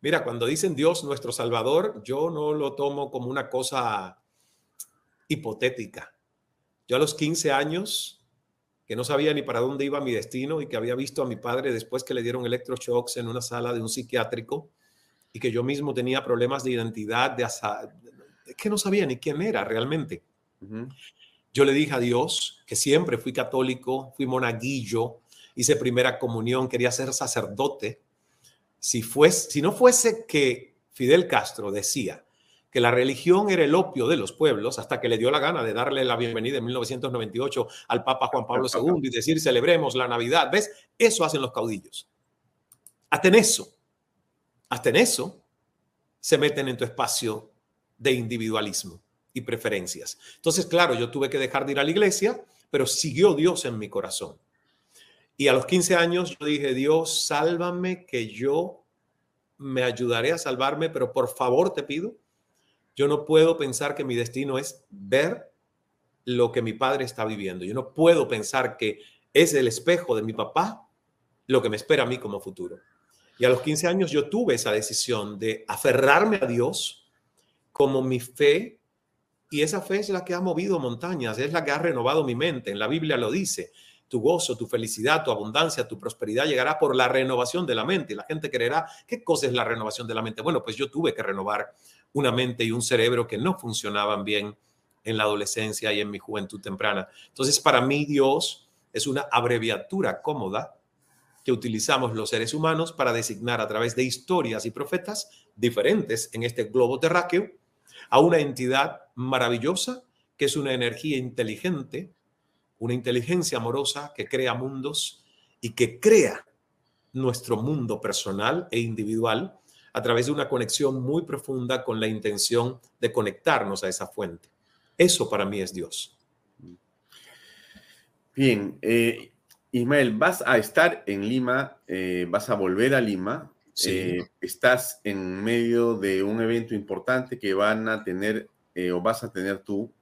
mira, cuando dicen Dios nuestro Salvador, yo no lo tomo como una cosa hipotética. Yo a los 15 años, que no sabía ni para dónde iba mi destino y que había visto a mi padre después que le dieron electroshocks en una sala de un psiquiátrico y que yo mismo tenía problemas de identidad, de, que no sabía ni quién era realmente. Yo le dije a Dios que siempre fui católico, fui monaguillo, hice primera comunión, quería ser sacerdote. Si, fuese, si no fuese que Fidel Castro decía que la religión era el opio de los pueblos, hasta que le dio la gana de darle la bienvenida en 1998 al Papa Juan Pablo [LAUGHS] II y decir celebremos la Navidad. ¿Ves? Eso hacen los caudillos. Hasta en eso, hasta en eso, se meten en tu espacio de individualismo y preferencias. Entonces, claro, yo tuve que dejar de ir a la iglesia, pero siguió Dios en mi corazón. Y a los 15 años yo dije, Dios, sálvame, que yo me ayudaré a salvarme, pero por favor te pido yo no puedo pensar que mi destino es ver lo que mi padre está viviendo. Yo no puedo pensar que es el espejo de mi papá lo que me espera a mí como futuro. Y a los 15 años yo tuve esa decisión de aferrarme a Dios como mi fe. Y esa fe es la que ha movido montañas, es la que ha renovado mi mente. En la Biblia lo dice. Tu gozo, tu felicidad, tu abundancia, tu prosperidad llegará por la renovación de la mente. Y la gente creerá, ¿qué cosa es la renovación de la mente? Bueno, pues yo tuve que renovar una mente y un cerebro que no funcionaban bien en la adolescencia y en mi juventud temprana. Entonces, para mí Dios es una abreviatura cómoda que utilizamos los seres humanos para designar a través de historias y profetas diferentes en este globo terráqueo a una entidad maravillosa que es una energía inteligente, una inteligencia amorosa que crea mundos y que crea nuestro mundo personal e individual a través de una conexión muy profunda con la intención de conectarnos a esa fuente. Eso para mí es Dios. Bien, eh, Ismael, vas a estar en Lima, eh, vas a volver a Lima. Eh, estás en medio de un evento importante que van a tener o vas a tener tú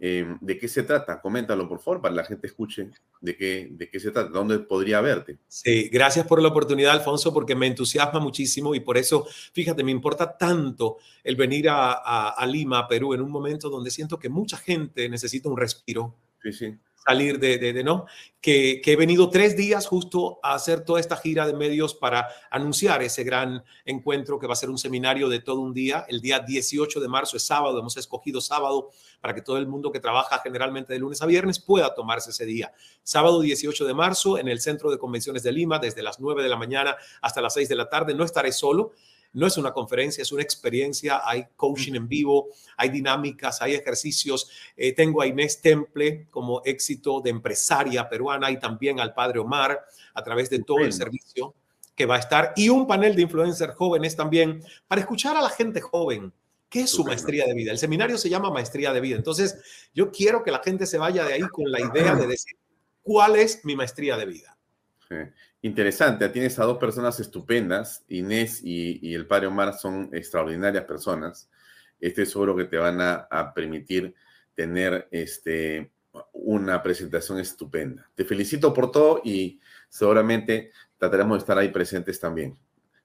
Em, ¿De qué se trata? Coméntalo, por favor, para que la gente escuche de qué, de qué se trata, dónde podría verte. Sí, gracias por la oportunidad, Alfonso, porque me entusiasma muchísimo y por eso, fíjate, me importa tanto el venir a, a Lima, Perú, en un momento donde siento que mucha gente necesita un respiro. Salir de, de, ¿no? Que, que, he venido tres días justo a hacer toda esta gira de medios para anunciar ese gran encuentro que va a ser un seminario de todo un día. El día 18 de marzo es sábado, hemos escogido sábado para que todo el mundo que trabaja generalmente de lunes a viernes pueda tomarse ese día. Sábado 18 de marzo en el Centro de Convenciones de Lima, desde las 9 de la mañana hasta las 6 de la tarde. No estaré solo, no es una conferencia, es una experiencia. Hay coaching en vivo, hay dinámicas, hay ejercicios. Eh, tengo a Inés Temple como éxito de empresaria peruana y también al padre Omar a través de todo el servicio que va a estar y un panel de influencers jóvenes también para escuchar a la gente joven. ¿Qué es su maestría de vida? El seminario se llama maestría de vida. Entonces, yo quiero que la gente se vaya de ahí con la idea de [CLEARS THROAT] decir, ¿cuál es mi maestría de vida? Interesante, tienes a dos personas estupendas, Inés y, el padre Omar son extraordinarias personas. Estoy seguro que te van a, permitir tener este, una presentación estupenda. Te felicito por todo y seguramente trataremos de estar ahí presentes también.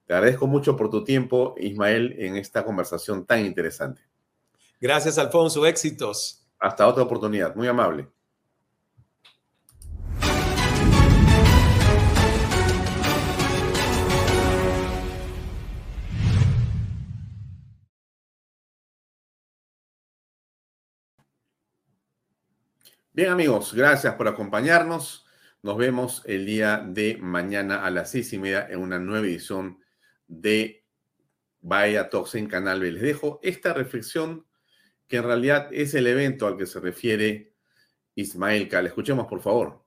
Te agradezco mucho por tu tiempo, Ismael, en esta conversación tan interesante. Gracias, Alfonso. Éxitos. Hasta otra oportunidad. Muy amable. Bien amigos, gracias por acompañarnos. Nos vemos el día de mañana a las seis y media en una nueva edición de Vaya Talks en Canal B. Les dejo esta reflexión que en realidad es el evento al que se refiere Ismael Cal. Escuchemos por favor.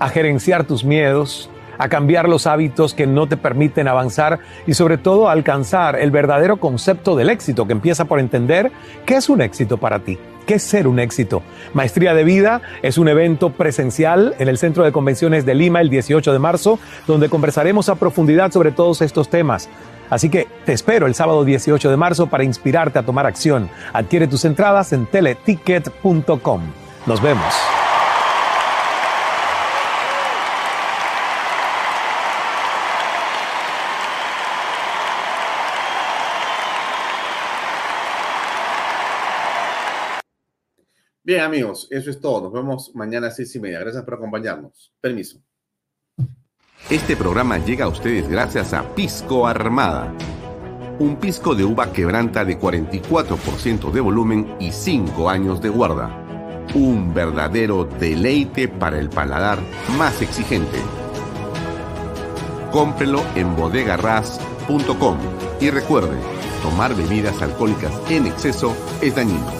A gerenciar tus miedos, a cambiar los hábitos que no te permiten avanzar y sobre todo a alcanzar el verdadero concepto del éxito que empieza por entender qué es un éxito para ti. ¿Qué ser un éxito? Maestría de Vida es un evento presencial en el Centro de Convenciones de Lima el 18 de marzo, donde conversaremos a profundidad sobre todos estos temas. Así que te espero el sábado 18 de marzo para inspirarte a tomar acción. Adquiere tus entradas en teleticket.com. Nos vemos. Bien, amigos, eso es todo. Nos vemos mañana a seis y media. Gracias por acompañarnos. Permiso. Este programa llega a ustedes gracias a Pisco Armada. Un pisco de uva quebranta de 44% de volumen y 5 años de guarda Un verdadero deleite para el paladar más exigente. Cómprelo en bodegarras.com y recuerde, tomar bebidas alcohólicas en exceso es dañino.